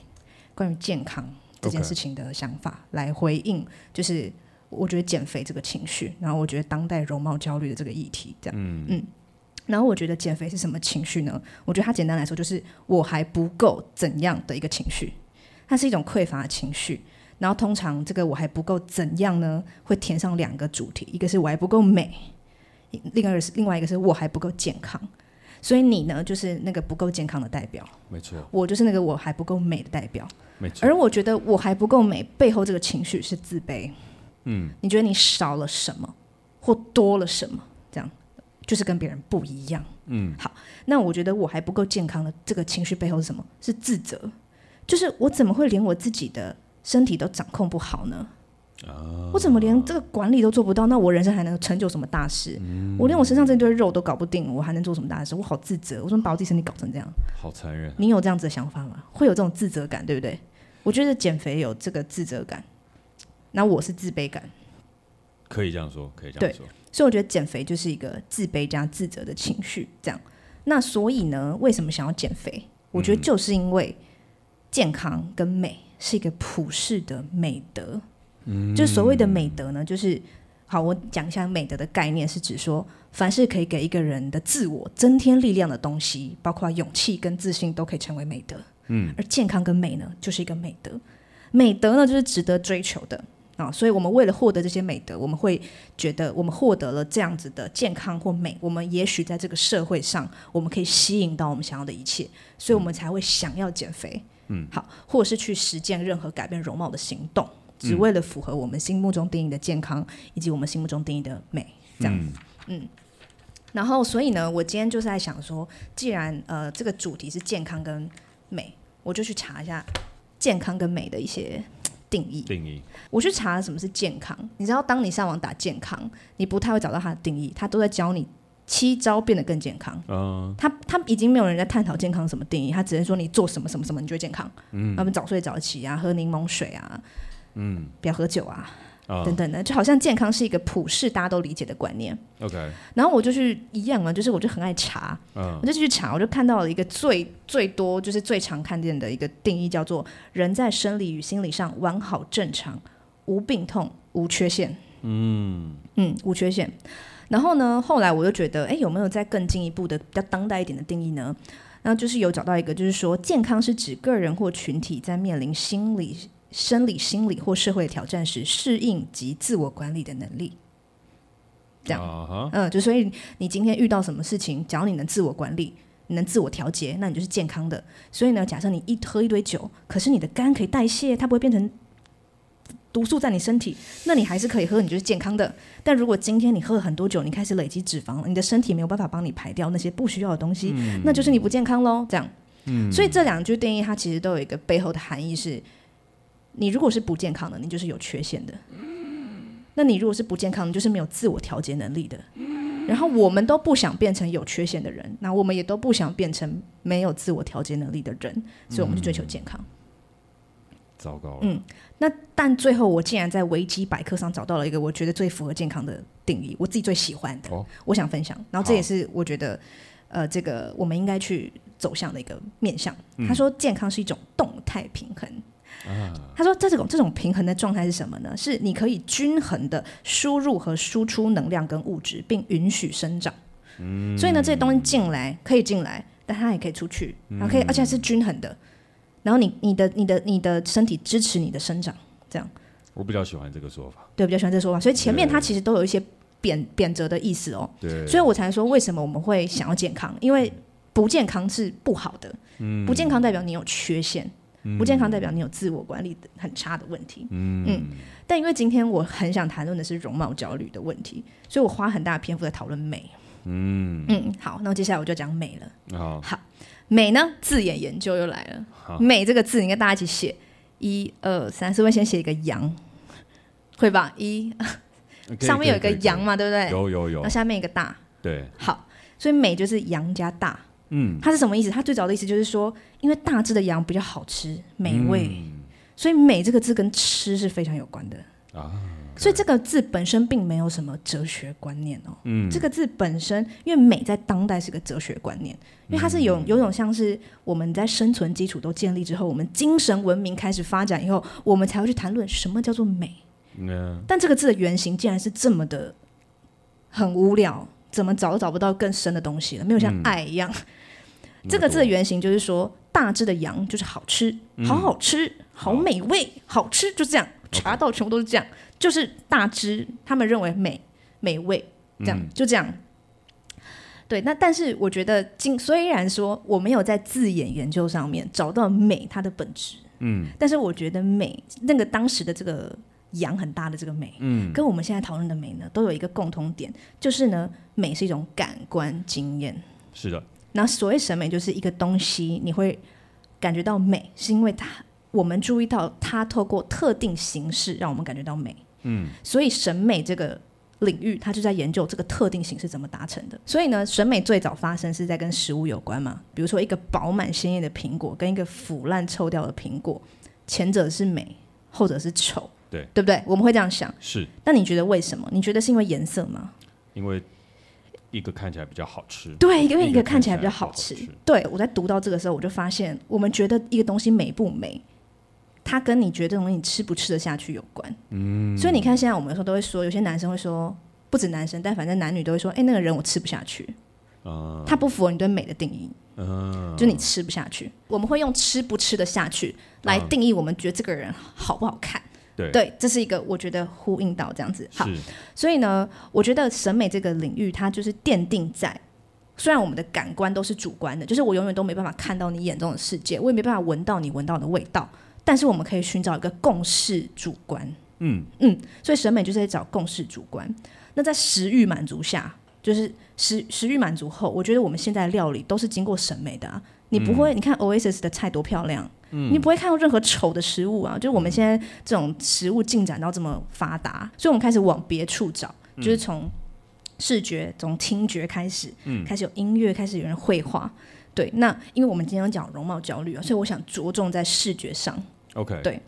关于健康这件事情的想法.来回应，就是我觉得减肥这个情绪，然后我觉得当代容貌焦虑的这个议题，这样，嗯，嗯，然后我觉得减肥是什么情绪呢？我觉得它简单来说就是我还不够怎样的一个情绪，它是一种匮乏的情绪。然后通常这个我还不够怎样呢？会填上两个主题，一个是我还不够美，另外一个是另外一个是我还不够健康。所以你呢，就是那个不够健康的代表，没错。我就是那个我还不够美的代表，没错。而我觉得我还不够美，背后这个情绪是自卑。嗯，你觉得你少了什么，或多了什么？这样就是跟别人不一样。嗯，好。那我觉得我还不够健康的这个情绪背后是什么？是自责。就是我怎么会连我自己的身体都掌控不好呢？我怎么连这个管理都做不到？那我人生还能成就什么大事？嗯、我连我身上这堆肉都搞不定，我还能做什么大事？我好自责，我怎么把我自己身体搞成这样？好残忍！你有这样子的想法吗？会有这种自责感，对不对？我觉得减肥有这个自责感，那我是自卑感。可以这样说，可以这样说。所以我觉得减肥就是一个自卑加自责的情绪，这样。那所以呢，为什么想要减肥？我觉得就是因为健康跟美是一个普世的美德。就所谓的美德呢，就是好，我讲一下美德的概念，是指说，凡是可以给一个人的自我增添力量的东西，包括勇气跟自信，都可以成为美德。嗯，而健康跟美呢，就是一个美德。美德呢，就是值得追求的啊。所以我们为了获得这些美德，我们会觉得我们获得了这样子的健康或美，我们也许在这个社会上，我们可以吸引到我们想要的一切，所以我们才会想要减肥。嗯，好，或者是去实践任何改变容貌的行动。只为了符合我们心目中定义的健康，以及我们心目中定义的美，这样，子，嗯，然后所以呢，我今天就是在想说，既然呃这个主题是健康跟美，我就去查一下健康跟美的一些定义。定义，我去查什么是健康。你知道，当你上网打健康，你不太会找到它的定义，它都在教你七招变得更健康。嗯，他他已经没有人在探讨健康什么定义，他只能说你做什么什么什么，你就会健康。嗯，他们早睡早起啊，喝柠檬水啊。嗯，不要喝酒啊，哦、等等的，就好像健康是一个普世大家都理解的观念。OK，然后我就去一样啊，就是我就很爱查，嗯、我就去查，我就看到了一个最最多就是最常看见的一个定义，叫做人在生理与心理上完好正常，无病痛，无缺陷。嗯嗯，无缺陷。然后呢，后来我就觉得，哎，有没有再更进一步的比较当代一点的定义呢？然后就是有找到一个，就是说健康是指个人或群体在面临心理。生理、心理或社会挑战时适应及自我管理的能力。这样，uh huh. 嗯，就所以你今天遇到什么事情，只要你能自我管理，你能自我调节，那你就是健康的。所以呢，假设你一喝一堆酒，可是你的肝可以代谢，它不会变成毒素在你身体，那你还是可以喝，你就是健康的。但如果今天你喝了很多酒，你开始累积脂肪了，你的身体没有办法帮你排掉那些不需要的东西，嗯、那就是你不健康喽。这样，嗯、所以这两句定义它其实都有一个背后的含义是：你如果是不健康的，你就是有缺陷的。那你如果是不健康的，就是没有自我调节能力的。然后我们都不想变成有缺陷的人，那我们也都不想变成没有自我调节能力的人，所以我们去追求健康。糟糕。嗯，那但最后我竟然在维基百科上找到了一个我觉得最符合健康的定义，我自己最喜欢的，哦、我想分享。然后这也是我觉得，呃，这个我们应该去走向的一个面向。嗯、他说，健康是一种动态平衡。啊、他说，这种这种平衡的状态是什么呢？是你可以均衡的输入和输出能量跟物质，并允许生长。嗯、所以呢，这些东西进来可以进来，但它也可以出去，然后可以，而且是均衡的。然后你你的你的你的身体支持你的生长，这样。我比较喜欢这个说法。对，比较喜欢这个说法。所以前面它其实都有一些贬贬谪的意思哦。对。所以我才说，为什么我们会想要健康？因为不健康是不好的。嗯。不健康代表你有缺陷。不健康代表你有自我管理很差的问题。嗯，嗯，但因为今天我很想谈论的是容貌焦虑的问题，所以我花很大的篇幅在讨论美。嗯嗯，好，那接下来我就讲美了。好，好，美呢？字眼研究又来了。好美这个字，你跟大家一起写。一二三，是不是先写一个羊？会吧？一 [laughs] 上面有一个羊嘛，对不对？有有有。那下面一个大。对。好，所以美就是羊加大。嗯，它是什么意思？它最早的意思就是说，因为大只的羊比较好吃、美味，嗯、所以“美”这个字跟吃是非常有关的啊。所以这个字本身并没有什么哲学观念哦。嗯，这个字本身，因为美在当代是个哲学观念，因为它是有有种像是我们在生存基础都建立之后，我们精神文明开始发展以后，我们才会去谈论什么叫做美。嗯，但这个字的原型竟然是这么的很无聊，怎么找都找不到更深的东西了，没有像爱一样。嗯这个字的原型就是说，大只的羊就是好吃，好好吃，嗯、好美味，好，好吃，就这样，查到全部都是这样就是大只，他们认为美美味，这样、嗯、就这样。对，那但是我觉得，今虽然说我没有在字眼研究上面找到美它的本质，嗯，但是我觉得美那个当时的这个羊很大的这个美，嗯，跟我们现在讨论的美呢，都有一个共通点，就是呢，美是一种感官经验，是的。那所谓审美，就是一个东西，你会感觉到美，是因为它，我们注意到它透过特定形式让我们感觉到美。嗯，所以审美这个领域，它就在研究这个特定形式怎么达成的。所以呢，审美最早发生是在跟食物有关嘛，比如说一个饱满鲜艳的苹果跟一个腐烂臭掉的苹果，前者是美，后者是丑，对，对不对？我们会这样想。是。那你觉得为什么？你觉得是因为颜色吗？因为。一个看起来比较好吃，对，因为一个看起来比较好吃。对，我在读到这个时候，我就发现，我们觉得一个东西美不美，它跟你觉得这东西你吃不吃得下去有关。嗯，所以你看，现在我们有时候都会说，有些男生会说，不止男生，但反正男女都会说，哎，那个人我吃不下去，啊，他不符合你对美的定义，啊，就你吃不下去。我们会用吃不吃得下去来定义我们觉得这个人好不好看。对，对，这是一个我觉得呼应到这样子。好，所以呢，我觉得审美这个领域，它就是奠定在，虽然我们的感官都是主观的，就是我永远都没办法看到你眼中的世界，我也没办法闻到你闻到的味道，但是我们可以寻找一个共识主观。嗯嗯，所以审美就是在找共识主观。那在食欲满足下，就是食食欲满足后，我觉得我们现在料理都是经过审美的啊。你不会，嗯、你看 Oasis 的菜多漂亮。嗯、你不会看到任何丑的食物啊！就是我们现在这种食物进展到这么发达，所以我们开始往别处找，嗯、就是从视觉、从听觉开始，嗯、开始有音乐，开始有人绘画。对，那因为我们今天讲容貌焦虑啊，所以我想着重在视觉上。OK，对，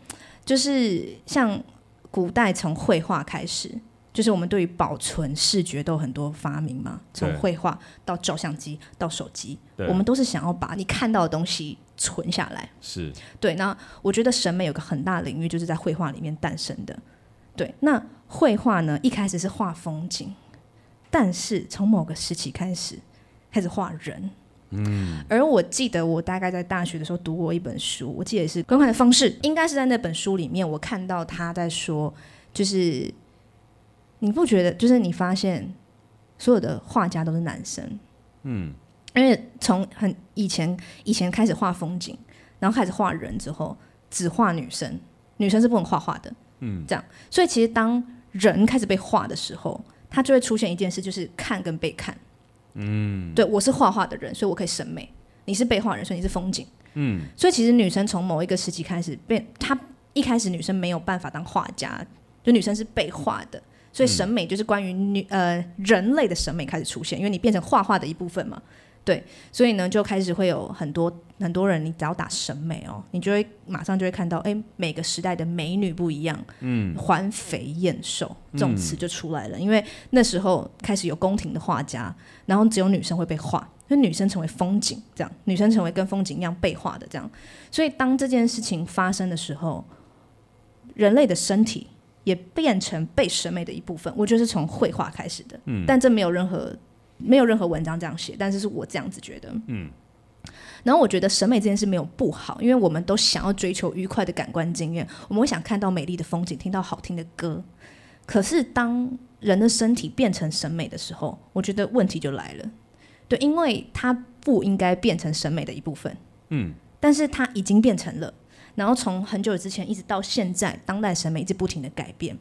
就是像古代从绘画开始。就是我们对于保存视觉都有很多发明嘛，从绘画到照相机到手机，我们都是想要把你看到的东西存下来。是对。那我觉得审美有个很大的领域，就是在绘画里面诞生的。对，那绘画呢，一开始是画风景，但是从某个时期开始开始画人。嗯，而我记得我大概在大学的时候读过一本书，我记得也是观看的方式，应该是在那本书里面，我看到他在说，就是你不觉得，就是你发现所有的画家都是男生，嗯，因为从很以前以前开始画风景，然后开始画人之后，只画女生，女生是不能画画的，嗯，这样，所以其实当人开始被画的时候，他就会出现一件事，就是看跟被看。嗯，对，我是画画的人，所以我可以审美。你是被画人，所以你是风景。嗯，所以其实女生从某一个时期开始被，她一开始女生没有办法当画家，就女生是被画的，所以审美就是关于女呃人类的审美开始出现，因为你变成画画的一部分嘛。对，所以呢，就开始会有很多很多人，你只要打审美哦，你就会马上就会看到，哎，每个时代的美女不一样，嗯，环肥燕瘦这种词就出来了，嗯，因为那时候开始有宫廷的画家，然后只有女生会被画，就女生成为风景，这样，女生成为跟风景一样被画的这样，所以当这件事情发生的时候，人类的身体也变成被审美的一部分，我觉得是从绘画开始的，嗯，但这没有任何。没有任何文章这样写，但是是我这样子觉得。嗯，然后我觉得审美这件事没有不好，因为我们都想要追求愉快的感官经验，我们会想看到美丽的风景，听到好听的歌。可是当人的身体变成审美的时候，我觉得问题就来了。对，因为它不应该变成审美的一部分。嗯，但是它已经变成了。然后从很久之前一直到现在，当代审美一直不停的改变。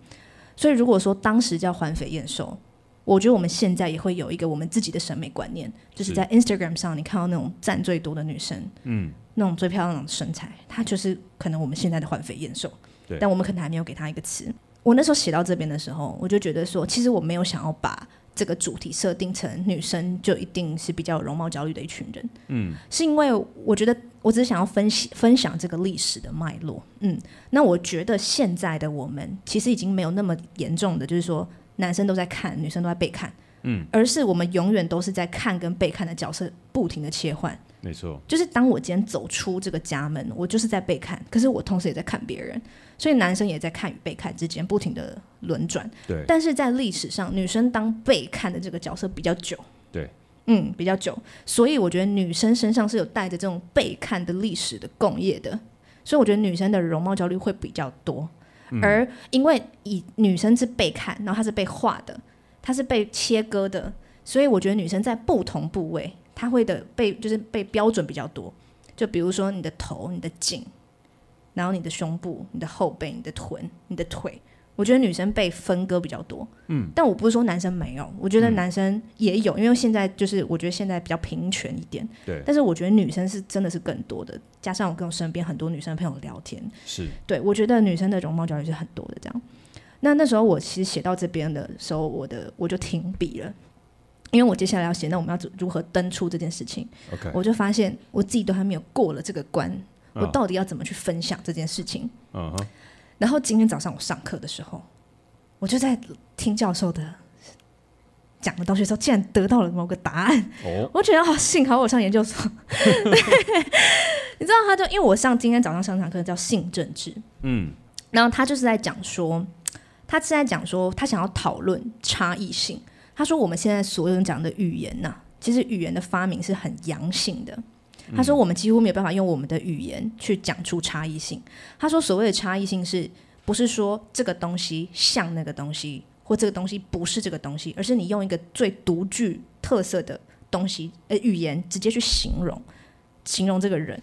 所以如果说当时叫环肥燕瘦。我觉得我们现在也会有一个我们自己的审美观念，就是在 Instagram 上你看到那种赞最多的女生，嗯，那种最漂亮的身材，她就是可能我们现在的环肥燕瘦，但我们可能还没有给她一个词。我那时候写到这边的时候，我就觉得说，其实我没有想要把这个主题设定成女生就一定是比较有容貌焦虑的一群人，嗯，是因为我觉得我只是想要分析分享这个历史的脉络，嗯，那我觉得现在的我们其实已经没有那么严重的，就是说。男生都在看，女生都在被看，嗯，而是我们永远都是在看跟被看的角色不停的切换，没错，就是当我今天走出这个家门，我就是在被看，可是我同时也在看别人，所以男生也在看与被看之间不停的轮转，对，但是在历史上，女生当被看的这个角色比较久，对，嗯，比较久，所以我觉得女生身上是有带着这种被看的历史的共业的，所以我觉得女生的容貌焦虑会比较多。而因为以女生是被看，然后她是被画的，她是被切割的，所以我觉得女生在不同部位，她会的被就是被标准比较多。就比如说你的头、你的颈，然后你的胸部、你的后背、你的臀、你的腿。我觉得女生被分割比较多，嗯，但我不是说男生没有，我觉得男生也有，嗯、因为现在就是我觉得现在比较平权一点，对，但是我觉得女生是真的是更多的，加上我跟我身边很多女生朋友聊天，是对，我觉得女生的容貌焦虑是很多的这样。那那时候我其实写到这边的时候，我的我就停笔了，因为我接下来要写，那我们要如何登出这件事情？OK，我就发现我自己都还没有过了这个关，我到底要怎么去分享这件事情？嗯哼。然后今天早上我上课的时候，我就在听教授的讲的东西的时候，竟然得到了某个答案。哦，[laughs] 我觉得好幸好我上研究所。[laughs] 你知道，他就因为我上今天早上上堂课叫性政治，嗯，然后他就是在讲说，他是在讲说，他想要讨论差异性。他说，我们现在所有人讲的语言呐、啊，其实语言的发明是很阳性的。他说：“我们几乎没有办法用我们的语言去讲出差异性。”他说：“所谓的差异性，是不是说这个东西像那个东西，或这个东西不是这个东西，而是你用一个最独具特色的东西，呃，语言直接去形容，形容这个人，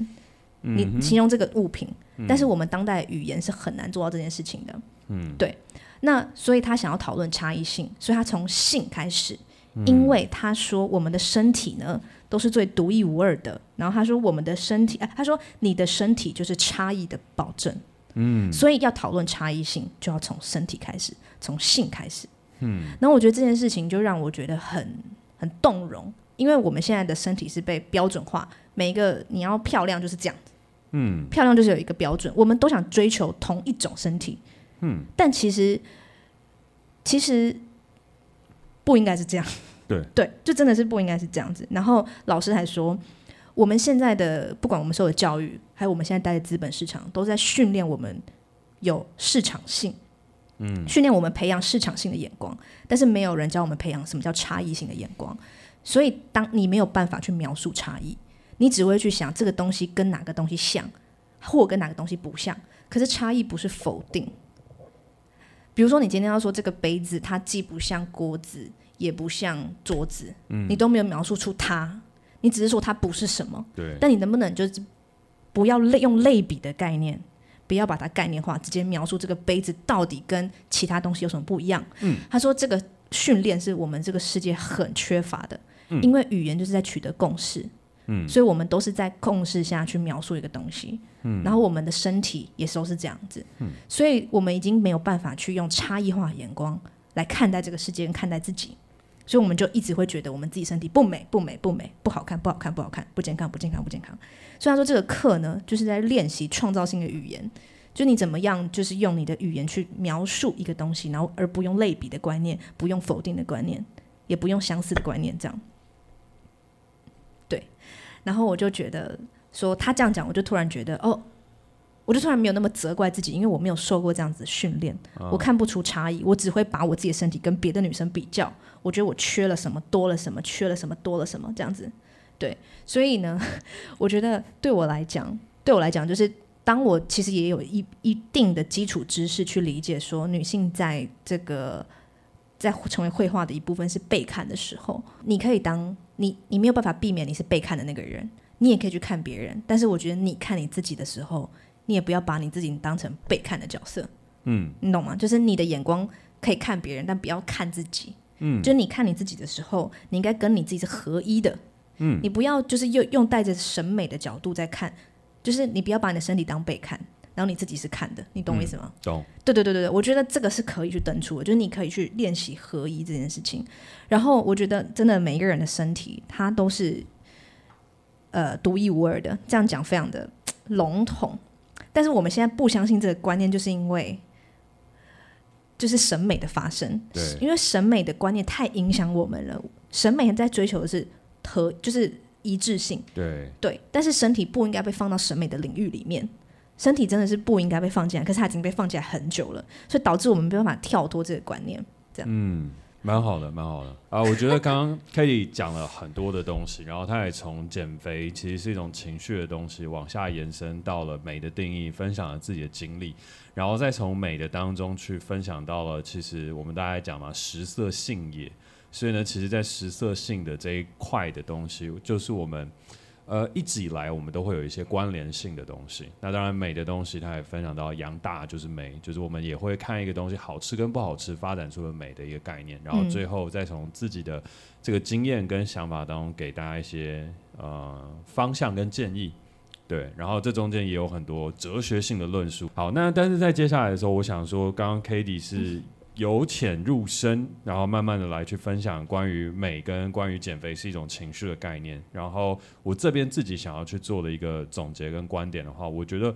你形容这个物品。但是我们当代语言是很难做到这件事情的。嗯，对。那所以他想要讨论差异性，所以他从性开始，因为他说我们的身体呢。”都是最独一无二的。然后他说：“我们的身体，哎，他说你的身体就是差异的保证。嗯，所以要讨论差异性，就要从身体开始，从性开始。嗯，然后我觉得这件事情就让我觉得很很动容，因为我们现在的身体是被标准化，每一个你要漂亮就是这样子。嗯，漂亮就是有一个标准，我们都想追求同一种身体。嗯，但其实其实不应该是这样。”对对，就真的是不应该是这样子。然后老师还说，我们现在的不管我们受的教育，还有我们现在待的资本市场，都在训练我们有市场性，嗯，训练我们培养市场性的眼光，但是没有人教我们培养什么叫差异性的眼光。所以当你没有办法去描述差异，你只会去想这个东西跟哪个东西像，或跟哪个东西不像。可是差异不是否定。比如说，你今天要说这个杯子，它既不像锅子，也不像桌子，嗯，你都没有描述出它，你只是说它不是什么。对。但你能不能就是不要类用类比的概念，不要把它概念化，直接描述这个杯子到底跟其他东西有什么不一样？嗯。他说这个训练是我们这个世界很缺乏的，嗯，因为语言就是在取得共识。嗯，所以我们都是在共识下去描述一个东西，嗯，然后我们的身体也都是这样子，嗯，所以我们已经没有办法去用差异化眼光来看待这个世界，跟看待自己，所以我们就一直会觉得我们自己身体不美、不美、不美、不好看、不好看、不好看、不健康、不健康、不健康。所以他说这个课呢，就是在练习创造性的语言，就你怎么样，就是用你的语言去描述一个东西，然后而不用类比的观念，不用否定的观念，也不用相似的观念，这样。对然后我就觉得说他这样讲，我就突然觉得哦，我就突然没有那么责怪自己，因为我没有受过这样子的训练，哦、我看不出差异，我只会把我自己的身体跟别的女生比较，我觉得我缺了什么，多了什么，缺了什么，多了什么，这样子。对，所以呢，[laughs] 我觉得对我来讲，对我来讲，就是当我其实也有一一定的基础知识去理解说，女性在这个在成为绘画的一部分是被看的时候，你可以当。你你没有办法避免你是被看的那个人，你也可以去看别人，但是我觉得你看你自己的时候，你也不要把你自己当成被看的角色，嗯，你懂吗？就是你的眼光可以看别人，但不要看自己，嗯，就是你看你自己的时候，你应该跟你自己是合一的，嗯，你不要就是用用带着审美的角度在看，就是你不要把你的身体当被看。然后你自己是看的，你懂我意思吗？嗯、懂。对对对对对，我觉得这个是可以去登出的，就是你可以去练习合一这件事情。然后我觉得真的每一个人的身体，它都是呃独一无二的。这样讲非常的笼统，但是我们现在不相信这个观念，就是因为就是审美的发生。对，因为审美的观念太影响我们了。审美在追求的是和就是一致性。对对，但是身体不应该被放到审美的领域里面。身体真的是不应该被放进来，可是它已经被放进来很久了，所以导致我们没办法跳脱这个观念。这样，嗯，蛮好的，蛮好的 [laughs] 啊！我觉得刚刚 Katie 讲了很多的东西，然后他也从减肥其实是一种情绪的东西，往下延伸到了美的定义，分享了自己的经历，然后再从美的当中去分享到了，其实我们大家讲嘛，食色性也，所以呢，其实，在食色性的这一块的东西，就是我们。呃，一直以来我们都会有一些关联性的东西。那当然，美的东西，它也分享到羊大就是美，就是我们也会看一个东西好吃跟不好吃，发展出了美的一个概念。然后最后再从自己的这个经验跟想法当中给大家一些呃方向跟建议。对，然后这中间也有很多哲学性的论述。好，那但是在接下来的时候，我想说，刚刚 Katie 是。由浅入深，然后慢慢的来去分享关于美跟关于减肥是一种情绪的概念。然后我这边自己想要去做的一个总结跟观点的话，我觉得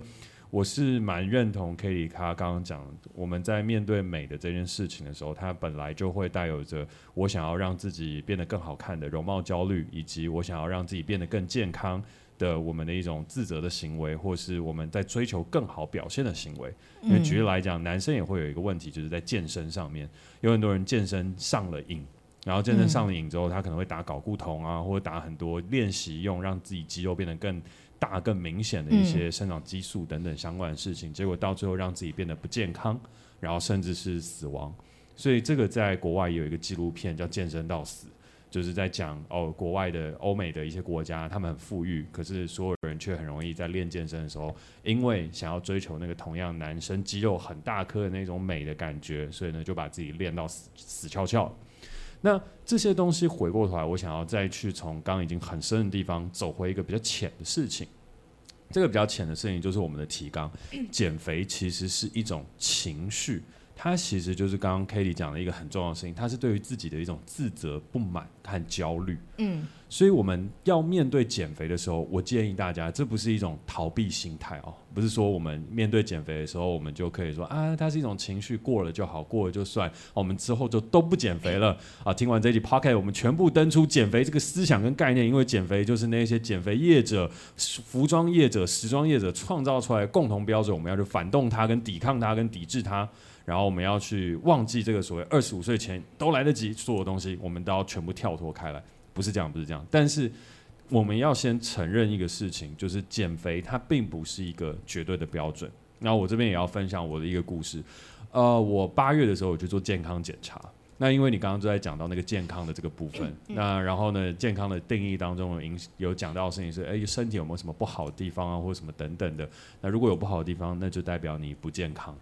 我是蛮认同 k i t 他刚刚讲，我们在面对美的这件事情的时候，它本来就会带有着我想要让自己变得更好看的容貌焦虑，以及我想要让自己变得更健康。的我们的一种自责的行为，或是我们在追求更好表现的行为。因为举例来讲，男生也会有一个问题，就是在健身上面，有很多人健身上了瘾，然后健身上了瘾之后，他可能会打睾固酮啊，或者打很多练习用让自己肌肉变得更大、更明显的一些生长激素等等相关的事情，结果到最后让自己变得不健康，然后甚至是死亡。所以这个在国外也有一个纪录片叫《健身到死》。就是在讲哦，国外的欧美的一些国家，他们很富裕，可是所有人却很容易在练健身的时候，因为想要追求那个同样男生肌肉很大颗的那种美的感觉，所以呢就把自己练到死死翘翘。那这些东西回过头来，我想要再去从刚刚已经很深的地方走回一个比较浅的事情。这个比较浅的事情就是我们的提纲，减肥其实是一种情绪。它其实就是刚刚 Katie 讲的一个很重要的事情，它是对于自己的一种自责、不满和焦虑。嗯，所以我们要面对减肥的时候，我建议大家，这不是一种逃避心态哦，不是说我们面对减肥的时候，我们就可以说啊，它是一种情绪，过了就好，过了就算，我们之后就都不减肥了啊。听完这集 Podcast，我们全部登出减肥这个思想跟概念，因为减肥就是那些减肥业者、服装业者、时装业者创造出来的共同标准，我们要去反动它、跟抵抗它、跟抵制它。然后我们要去忘记这个所谓二十五岁前都来得及做的东西，我们都要全部跳脱开来。不是这样，不是这样。但是我们要先承认一个事情，就是减肥它并不是一个绝对的标准。那我这边也要分享我的一个故事。呃，我八月的时候我去做健康检查。那因为你刚刚就在讲到那个健康的这个部分，嗯嗯、那然后呢，健康的定义当中有影有讲到的事情是，哎，身体有没有什么不好的地方啊，或者什么等等的。那如果有不好的地方，那就代表你不健康。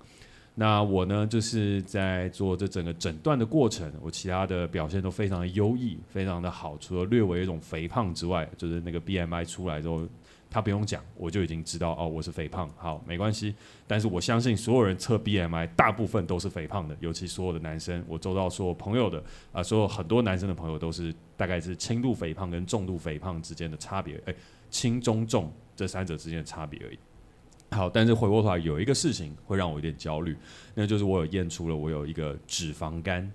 那我呢，就是在做这整个诊断的过程，我其他的表现都非常的优异，非常的好。除了略微一种肥胖之外，就是那个 BMI 出来之后。他不用讲，我就已经知道哦，我是肥胖，好，没关系。但是我相信所有人测 BMI，大部分都是肥胖的，尤其所有的男生，我周到所有朋友的啊、呃，所有很多男生的朋友都是大概是轻度肥胖跟重度肥胖之间的差别，哎，轻中重这三者之间的差别而已。好，但是回过头来有一个事情会让我有点焦虑，那就是我有验出了我有一个脂肪肝。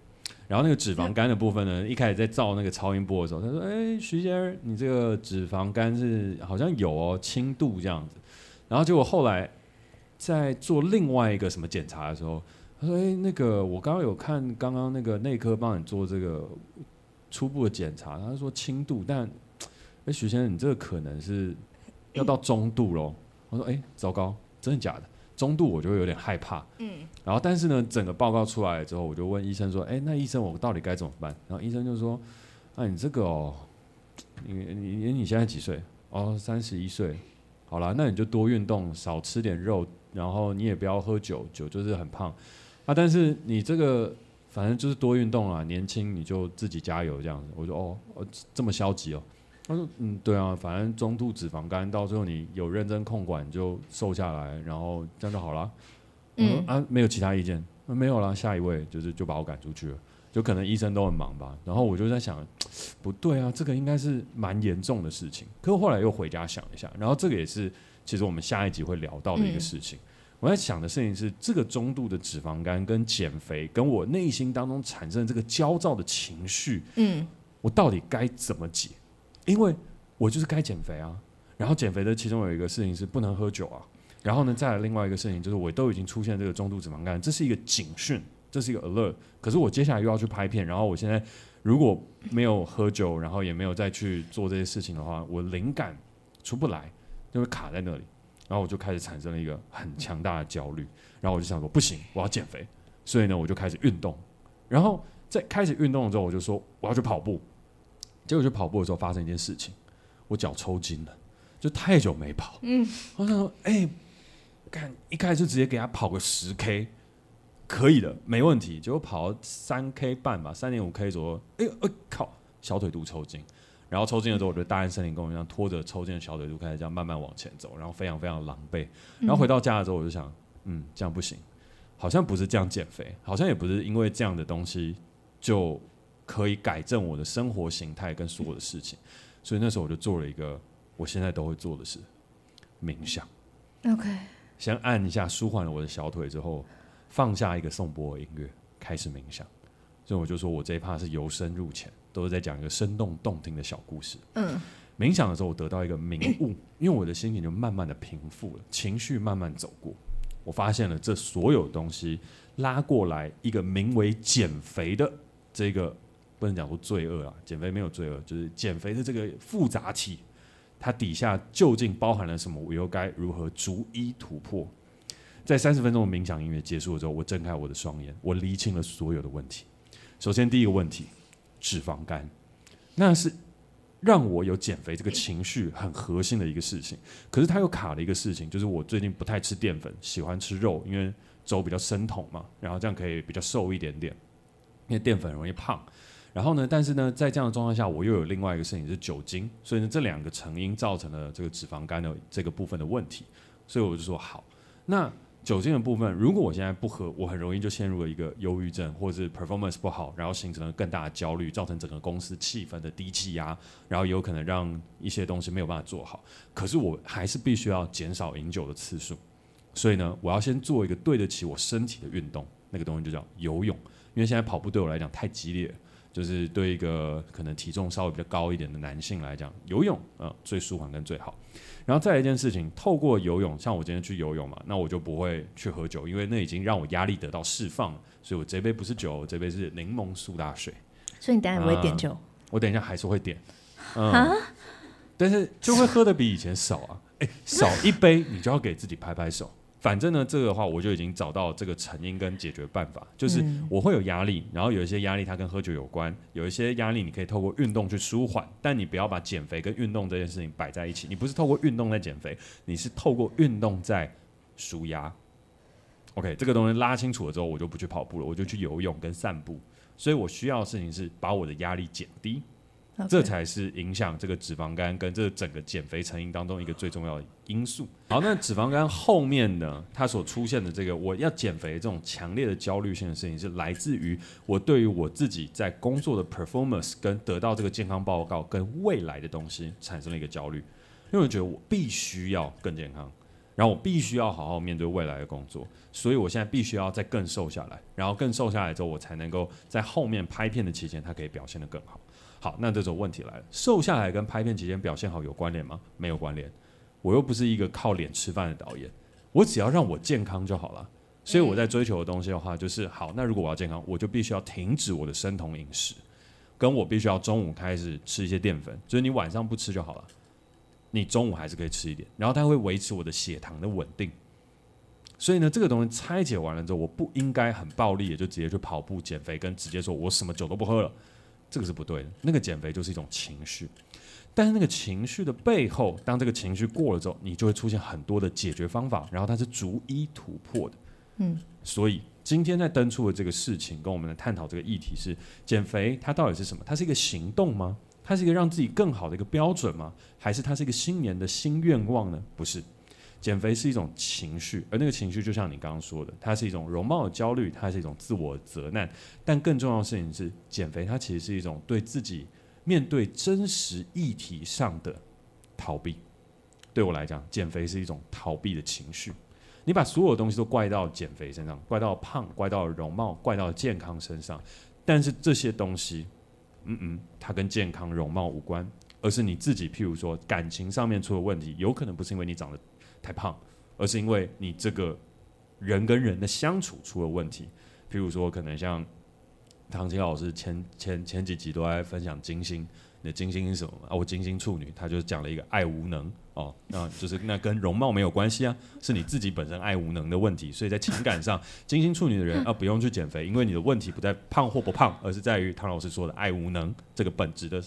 然后那个脂肪肝的部分呢，一开始在照那个超音波的时候，他说：“哎，徐先生，你这个脂肪肝是好像有哦，轻度这样子。”然后结果后来在做另外一个什么检查的时候，他说：“哎，那个我刚刚有看刚刚那个内科帮你做这个初步的检查，他说轻度，但哎，徐先生，你这个可能是要到中度喽。”我说：“哎，糟糕，真的假的？”中度我就会有点害怕，嗯，然后但是呢，整个报告出来之后，我就问医生说：“哎，那医生我到底该怎么办？”然后医生就说：“啊，你这个哦，你你你现在几岁？哦，三十一岁。好了，那你就多运动，少吃点肉，然后你也不要喝酒，酒就是很胖啊。但是你这个反正就是多运动啊，年轻你就自己加油这样子。”我说：“哦，哦，这么消极哦。”他说：“嗯，对啊，反正中度脂肪肝到最后你有认真控管就瘦下来，然后这样就好了。嗯啊，没有其他意见，那没有了。下一位就是就把我赶出去了，就可能医生都很忙吧。然后我就在想，不对啊，这个应该是蛮严重的事情。可是后来又回家想一下，然后这个也是其实我们下一集会聊到的一个事情。我在想的事情是，这个中度的脂肪肝跟减肥，跟我内心当中产生的这个焦躁的情绪，嗯，我到底该怎么解？”因为我就是该减肥啊，然后减肥的其中有一个事情是不能喝酒啊，然后呢，再来另外一个事情就是我都已经出现这个中度脂肪肝，这是一个警讯，这是一个 alert。可是我接下来又要去拍片，然后我现在如果没有喝酒，然后也没有再去做这些事情的话，我灵感出不来，就会卡在那里，然后我就开始产生了一个很强大的焦虑，然后我就想说不行，我要减肥，所以呢，我就开始运动，然后在开始运动的时候，我就说我要去跑步。结果去跑步的时候发生一件事情，我脚抽筋了，就太久没跑。嗯，我想说，哎、欸，干一开始就直接给他跑个十 K，可以的，没问题。结果跑三 K 半吧，三点五 K 左右，哎呦，哎靠，小腿肚抽筋。然后抽筋的时候，我就大安森林公园上拖着抽筋的小腿肚开始这样慢慢往前走，然后非常非常狼狈。然后回到家的时候，我就想，嗯，这样不行，好像不是这样减肥，好像也不是因为这样的东西就。可以改正我的生活形态跟所有的事情，所以那时候我就做了一个我现在都会做的事——冥想。OK，先按一下舒缓了我的小腿之后，放下一个颂钵音乐，开始冥想。所以我就说我这一趴是由深入浅，都是在讲一个生动动听的小故事。嗯，冥想的时候我得到一个明悟，[coughs] 因为我的心情就慢慢的平复了，情绪慢慢走过，我发现了这所有东西拉过来一个名为减肥的这个。不能讲说罪恶啊，减肥没有罪恶，就是减肥的这个复杂体，它底下究竟包含了什么？我又该如何逐一突破？在三十分钟的冥想音乐结束了之后，我睁开我的双眼，我厘清了所有的问题。首先，第一个问题，脂肪肝，那是让我有减肥这个情绪很核心的一个事情。可是它又卡了一个事情，就是我最近不太吃淀粉，喜欢吃肉，因为粥比较生酮嘛，然后这样可以比较瘦一点点，因为淀粉容易胖。然后呢，但是呢，在这样的状况下，我又有另外一个事情是酒精，所以呢，这两个成因造成了这个脂肪肝的这个部分的问题，所以我就说好，那酒精的部分，如果我现在不喝，我很容易就陷入了一个忧郁症，或者是 performance 不好，然后形成了更大的焦虑，造成整个公司气氛的低气压，然后有可能让一些东西没有办法做好。可是我还是必须要减少饮酒的次数，所以呢，我要先做一个对得起我身体的运动，那个东西就叫游泳，因为现在跑步对我来讲太激烈。就是对一个可能体重稍微比较高一点的男性来讲，游泳啊、呃、最舒缓跟最好。然后再来一件事情，透过游泳，像我今天去游泳嘛，那我就不会去喝酒，因为那已经让我压力得到释放，所以我这杯不是酒，这杯是柠檬苏打水。所以你当然不会点酒？我等一下还是会点，嗯，但是就会喝的比以前少啊，哎，少一杯你就要给自己拍拍手。反正呢，这个的话我就已经找到这个成因跟解决办法，就是我会有压力，然后有一些压力它跟喝酒有关，有一些压力你可以透过运动去舒缓，但你不要把减肥跟运动这件事情摆在一起，你不是透过运动在减肥，你是透过运动在舒压。OK，这个东西拉清楚了之后，我就不去跑步了，我就去游泳跟散步，所以我需要的事情是把我的压力减低。这才是影响这个脂肪肝跟这整个减肥成因当中一个最重要的因素。好，那脂肪肝后面呢，它所出现的这个我要减肥这种强烈的焦虑性的事情，是来自于我对于我自己在工作的 performance 跟得到这个健康报告跟未来的东西产生了一个焦虑，因为我觉得我必须要更健康，然后我必须要好好面对未来的工作，所以我现在必须要再更瘦下来，然后更瘦下来之后，我才能够在后面拍片的期间，它可以表现得更好。好，那这种问题来了，瘦下来跟拍片期间表现好有关联吗？没有关联，我又不是一个靠脸吃饭的导演，我只要让我健康就好了。所以我在追求的东西的话，就是好，那如果我要健康，我就必须要停止我的生酮饮食，跟我必须要中午开始吃一些淀粉，就是你晚上不吃就好了，你中午还是可以吃一点，然后它会维持我的血糖的稳定。所以呢，这个东西拆解完了之后，我不应该很暴力，也就直接去跑步减肥，跟直接说我什么酒都不喝了。这个是不对的，那个减肥就是一种情绪，但是那个情绪的背后，当这个情绪过了之后，你就会出现很多的解决方法，然后它是逐一突破的。嗯，所以今天在登出的这个事情，跟我们来探讨这个议题是：减肥它到底是什么？它是一个行动吗？它是一个让自己更好的一个标准吗？还是它是一个新年的新愿望呢？不是。减肥是一种情绪，而那个情绪就像你刚刚说的，它是一种容貌的焦虑，它是一种自我责难。但更重要的事情是，减肥它其实是一种对自己面对真实议题上的逃避。对我来讲，减肥是一种逃避的情绪。你把所有东西都怪到减肥身上，怪到胖，怪到容貌，怪到健康身上，但是这些东西，嗯嗯，它跟健康容貌无关，而是你自己。譬如说，感情上面出了问题，有可能不是因为你长得太胖，而是因为你这个人跟人的相处出了问题。譬如说，可能像唐青老师前前前几集都在分享金星，你的金星是什么啊？我金星处女，他就讲了一个爱无能哦，那就是那跟容貌没有关系啊，是你自己本身爱无能的问题。所以在情感上，金星处女的人啊，不用去减肥，因为你的问题不在胖或不胖，而是在于唐老师说的爱无能这个本质的。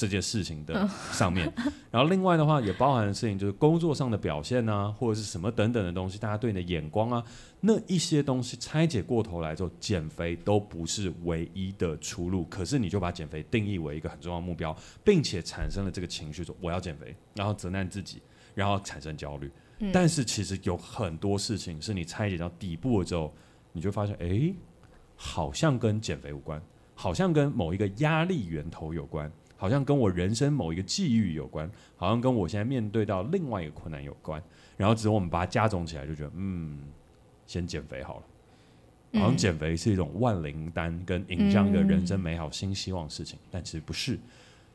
这件事情的上面，[laughs] 然后另外的话也包含的事情就是工作上的表现啊，或者是什么等等的东西，大家对你的眼光啊，那一些东西拆解过头来之后，减肥都不是唯一的出路。可是你就把减肥定义为一个很重要的目标，并且产生了这个情绪，说我要减肥，然后责难自己，然后产生焦虑。嗯。但是其实有很多事情是你拆解到底部了之后，你就发现，哎，好像跟减肥无关，好像跟某一个压力源头有关。好像跟我人生某一个际遇有关，好像跟我现在面对到另外一个困难有关，然后只有我们把它加总起来，就觉得嗯，先减肥好了。好像减肥是一种万灵丹，跟迎向一个人生美好新希望的事情，嗯，但其实不是。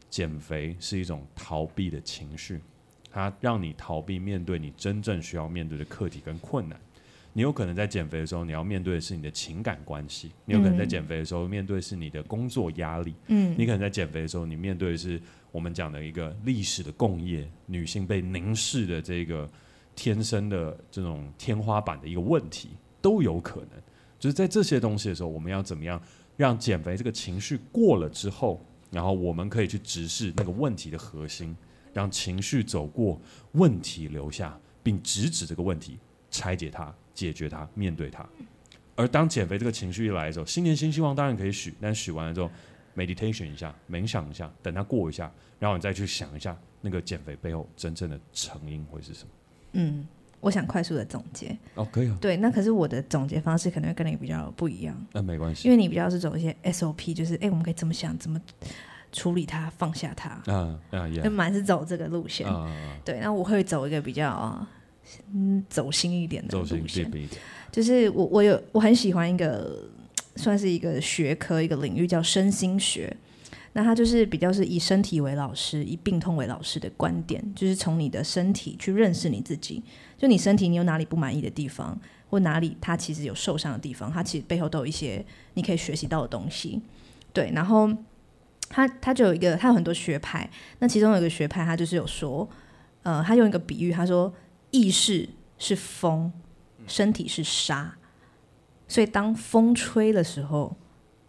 减肥是一种逃避的情绪，它让你逃避面对你真正需要面对的课题跟困难。你有可能在减肥的时候，你要面对的是你的情感关系；你有可能在减肥的时候面对的是你的工作压力；嗯，你可能在减肥的时候，你面对的是我们讲的一个历史的共业，女性被凝视的这个天生的这种天花板的一个问题，都有可能。就是在这些东西的时候，我们要怎么样让减肥这个情绪过了之后，然后我们可以去直视那个问题的核心，让情绪走过，问题留下，并直指这个问题，拆解它。解决它，面对它。而当减肥这个情绪一来的时候，新年新希望当然可以许，但许完了之后，meditation 一下，冥想一下，等它过一下，然后你再去想一下那个减肥背后真正的成因会是什么？嗯，我想快速的总结。哦，可以啊。对，那可是我的总结方式可能会跟你比较不一样。那没关系，因为你比较是走一些 SOP，就是哎，我们可以怎么想，怎么处理它，放下它。啊啊，也蛮是走这个路线。啊，对，那我会走一个比较。嗯，走心一点的路线，就是我我有我很喜欢一个 [tsk] 算是一个学科一个领域叫身心学，那它就是比较是以身体为老师，以病痛为老师的观点，就是从你的身体去认识你自己，就你身体你有哪里不满意的地方，或哪里它其实有受伤的地方，它其实背后都有一些你可以学习到的东西，对，然后他他就有一个，他有很多学派，那其中有一个学派，他就是有说，呃，他用一个比喻，他说意识是风，身体是沙，所以当风吹的时候，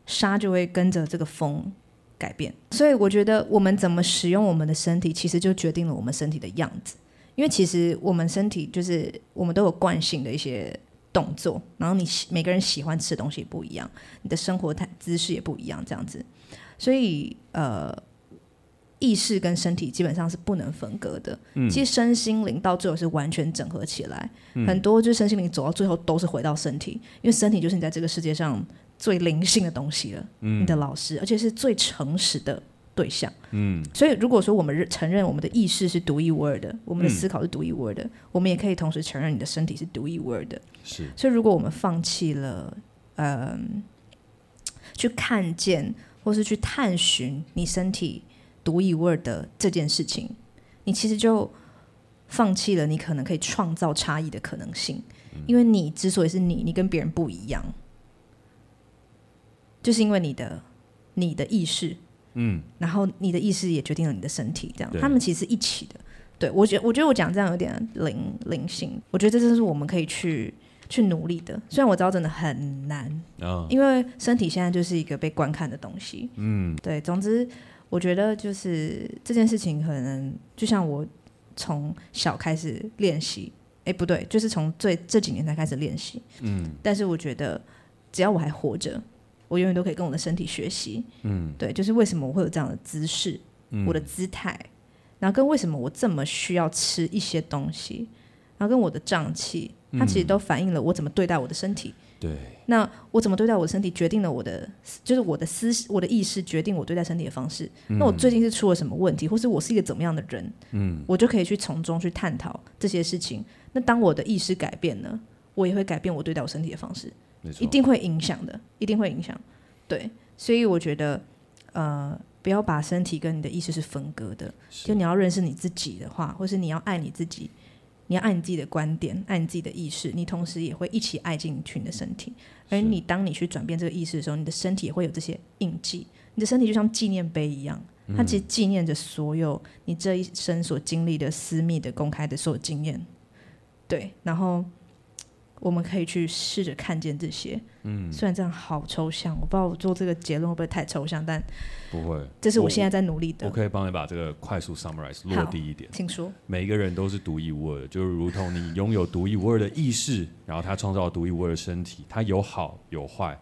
沙就会跟着这个风改变。所以我觉得我们怎么使用我们的身体，其实就决定了我们身体的样子。因为其实我们身体就是我们都有惯性的一些动作，然后你每个人喜欢吃的东西不一样，你的生活态姿势也不一样，这样子。所以呃，意识跟身体基本上是不能分割的。嗯、其实身心灵到最后是完全整合起来，嗯、很多就是身心灵走到最后都是回到身体，因为身体就是你在这个世界上最灵性的东西了，嗯、你的老师，而且是最诚实的。对象，嗯，所以如果说我们承认我们的意识是独一无二的，我们的思考是独一无二的，嗯、我们也可以同时承认你的身体是独一无二的。是，所以如果我们放弃了，嗯、呃，去看见或是去探寻你身体独一无二的这件事情，你其实就放弃了你可能可以创造差异的可能性。嗯、因为你之所以是你，你跟别人不一样，就是因为你的你的意识。嗯，然后你的意识也决定了你的身体，这样，他们其实是一起的。对，我觉，我觉得我讲这样有点灵灵性，我觉得这就是我们可以去去努力的。虽然我知道真的很难，哦、因为身体现在就是一个被观看的东西。嗯，对。总之，我觉得就是这件事情可能就像我从小开始练习，哎，不对，就是从最这几年才开始练习。嗯，但是我觉得只要我还活着。我永远都可以跟我的身体学习，嗯，对，就是为什么我会有这样的姿势，嗯、我的姿态，然后跟为什么我这么需要吃一些东西，然后跟我的胀气，它其实都反映了我怎么对待我的身体。对，那我怎么对待我的身体，决定了我的，就是我的思，我的意识决定我对待身体的方式。嗯、那我最近是出了什么问题，或是我是一个怎么样的人？嗯，我就可以去从中去探讨这些事情。那当我的意识改变了，我也会改变我对待我身体的方式。一定会影响的，一定会影响。对，所以我觉得，呃，不要把身体跟你的意识是分割的。就你要认识你自己的话，或是你要爱你自己，你要按你自己的观点，按你自己的意识，你同时也会一起爱进去你的身体。而你当你去转变这个意识的时候，你的身体也会有这些印记。你的身体就像纪念碑一样，它其实纪念着所有你这一生所经历的私密的、公开的所有经验。对，然后。我们可以去试着看见这些，嗯，虽然这样好抽象，我不知道我做这个结论会不会太抽象，但不会，这是我现在在努力的。我，我可以帮你把这个快速 summarize 落地一点，请说。每一个人都是独一无二的，就是如同你拥有独一无二的意识，然后他创造独一无二的身体，他有好有坏，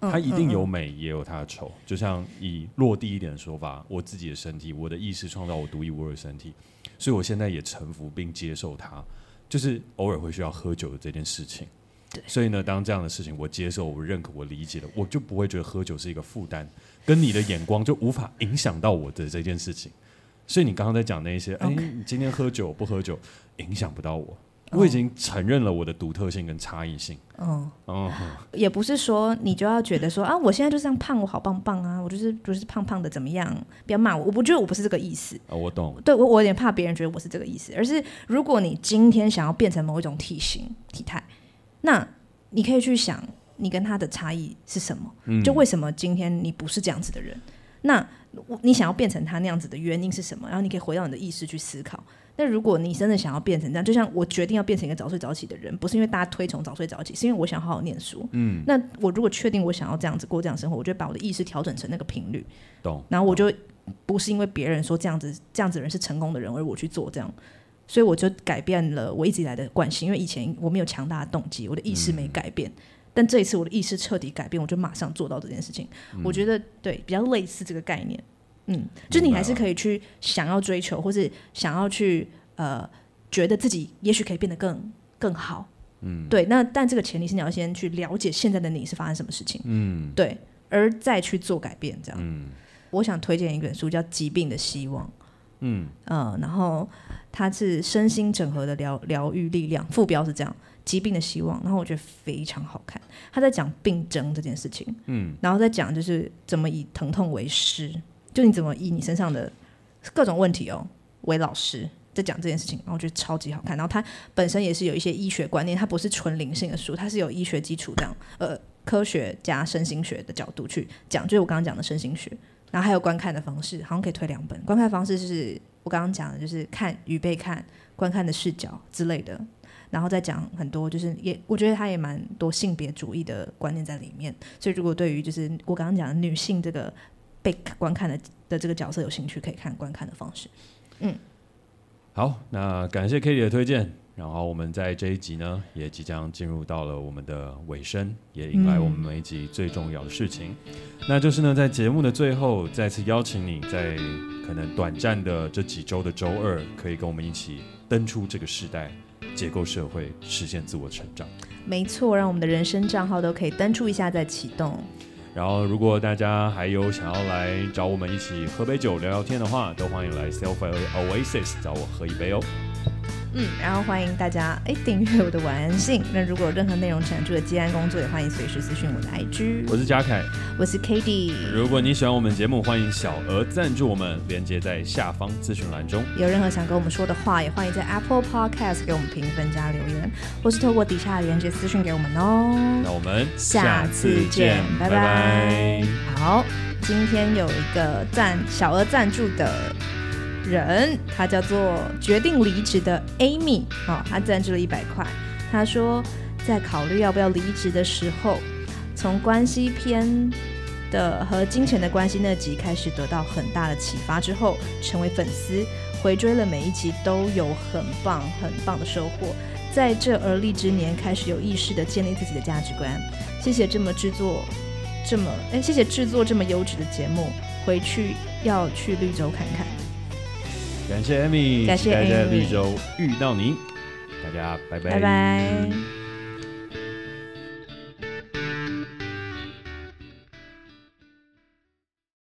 他一定有美，也有他的丑。就像以落地一点的说法，我自己的身体，我的意识创造我独一无二的身体，所以我现在也臣服并接受它。就是偶尔会需要喝酒的这件事情，对，所以呢，当这样的事情我接受、我认可、我理解了，我就不会觉得喝酒是一个负担，跟你的眼光就无法影响到我的这件事情。所以你刚刚在讲那些，哎你今天喝酒不喝酒，影响不到我。我已经承认了我的独特性跟差异性。嗯，哦，也不是说你就要觉得说啊，我现在就这样胖，我好棒棒啊，我就是就是胖胖的怎么样？不要骂我，我不觉得我不是这个意思。哦，我懂。对，我我有点怕别人觉得我是这个意思，而是如果你今天想要变成某一种体型体态，那你可以去想你跟他的差异是什么？嗯，就为什么今天你不是这样子的人？那你想要变成他那样子的原因是什么？然后你可以回到你的意识去思考。那如果你真的想要变成这样，就像我决定要变成一个早睡早起的人，不是因为大家推崇早睡早起，是因为我想好好念书。嗯，那我如果确定我想要这样子过这样生活，我就把我的意识调整成那个频率。懂。然后我就不是因为别人说这样子这样子的人是成功的人，而我去做这样，所以我就改变了我一直以来的惯性。因为以前我没有强大的动机，我的意识没改变，嗯、但这一次我的意识彻底改变，我就马上做到这件事情。嗯、我觉得对，比较类似这个概念。嗯，就你还是可以去想要追求，或是想要去呃，觉得自己也许可以变得更更好。嗯，对。那但这个前提是你要先去了解现在的你是发生什么事情。嗯，对，而再去做改变。这样。嗯，我想推荐一本书叫《疾病的希望》。嗯，呃，然后它是身心整合的疗疗愈力量，副标是这样：疾病的希望。然后我觉得非常好看，他在讲病症这件事情。嗯，然后在讲就是怎么以疼痛为师。就你怎么以你身上的各种问题哦为老师，在讲这件事情，然后我觉得超级好看。然后它本身也是有一些医学观念，它不是纯灵性的书，它是有医学基础这样，呃，科学加身心学的角度去讲，就是我刚刚讲的身心学。然后还有观看的方式，好像可以推两本。观看方式就是我刚刚讲的，就是看与被看、观看的视角之类的，然后再讲很多，就是也我觉得它也蛮多性别主义的观念在里面。所以如果对于就是我刚刚讲的女性这个被观看的的这个角色有兴趣，可以看观看的方式。嗯，好，那感谢 K 姐的推荐。然后我们在这一集呢，也即将进入到了我们的尾声，也迎来我们每一集最重要的事情，嗯、那就是呢，在节目的最后，再次邀请你在可能短暂的这几周的周二，可以跟我们一起登出这个时代，解构社会，实现自我成长。没错，让我们的人生账号都可以登出一下再启动。然后，如果大家还有想要来找我们一起喝杯酒聊聊天的话，都欢迎来 Self Oasis 找我喝一杯哦。嗯，然后欢迎大家哎订阅我的晚安信。那如果有任何内容产出的接案工作，也欢迎随时私讯我的 IG。我是嘉凯，我是 Cady。如果你喜欢我们节目，欢迎小额赞助我们，连接在下方资讯栏中。有任何想跟我们说的话，也欢迎在 Apple Podcast 给我们评分加留言，或是透过底下的连接私讯给我们哦。那我们下次见，拜拜。拜拜。好，今天有一个赞小额赞助的。人，他叫做决定离职的 Amy，哦，他赞助了一百块。他说，在考虑要不要离职的时候，从关系篇的和金钱的关系那集开始得到很大的启发之后，成为粉丝，回追了每一集都有很棒很棒的收获。在这而立之年，开始有意识的建立自己的价值观。谢谢这么制作这么哎，谢谢制作这么优质的节目，回去要去绿洲看看。感谢 Amy，感谢在绿洲遇到你，大家拜拜。拜拜。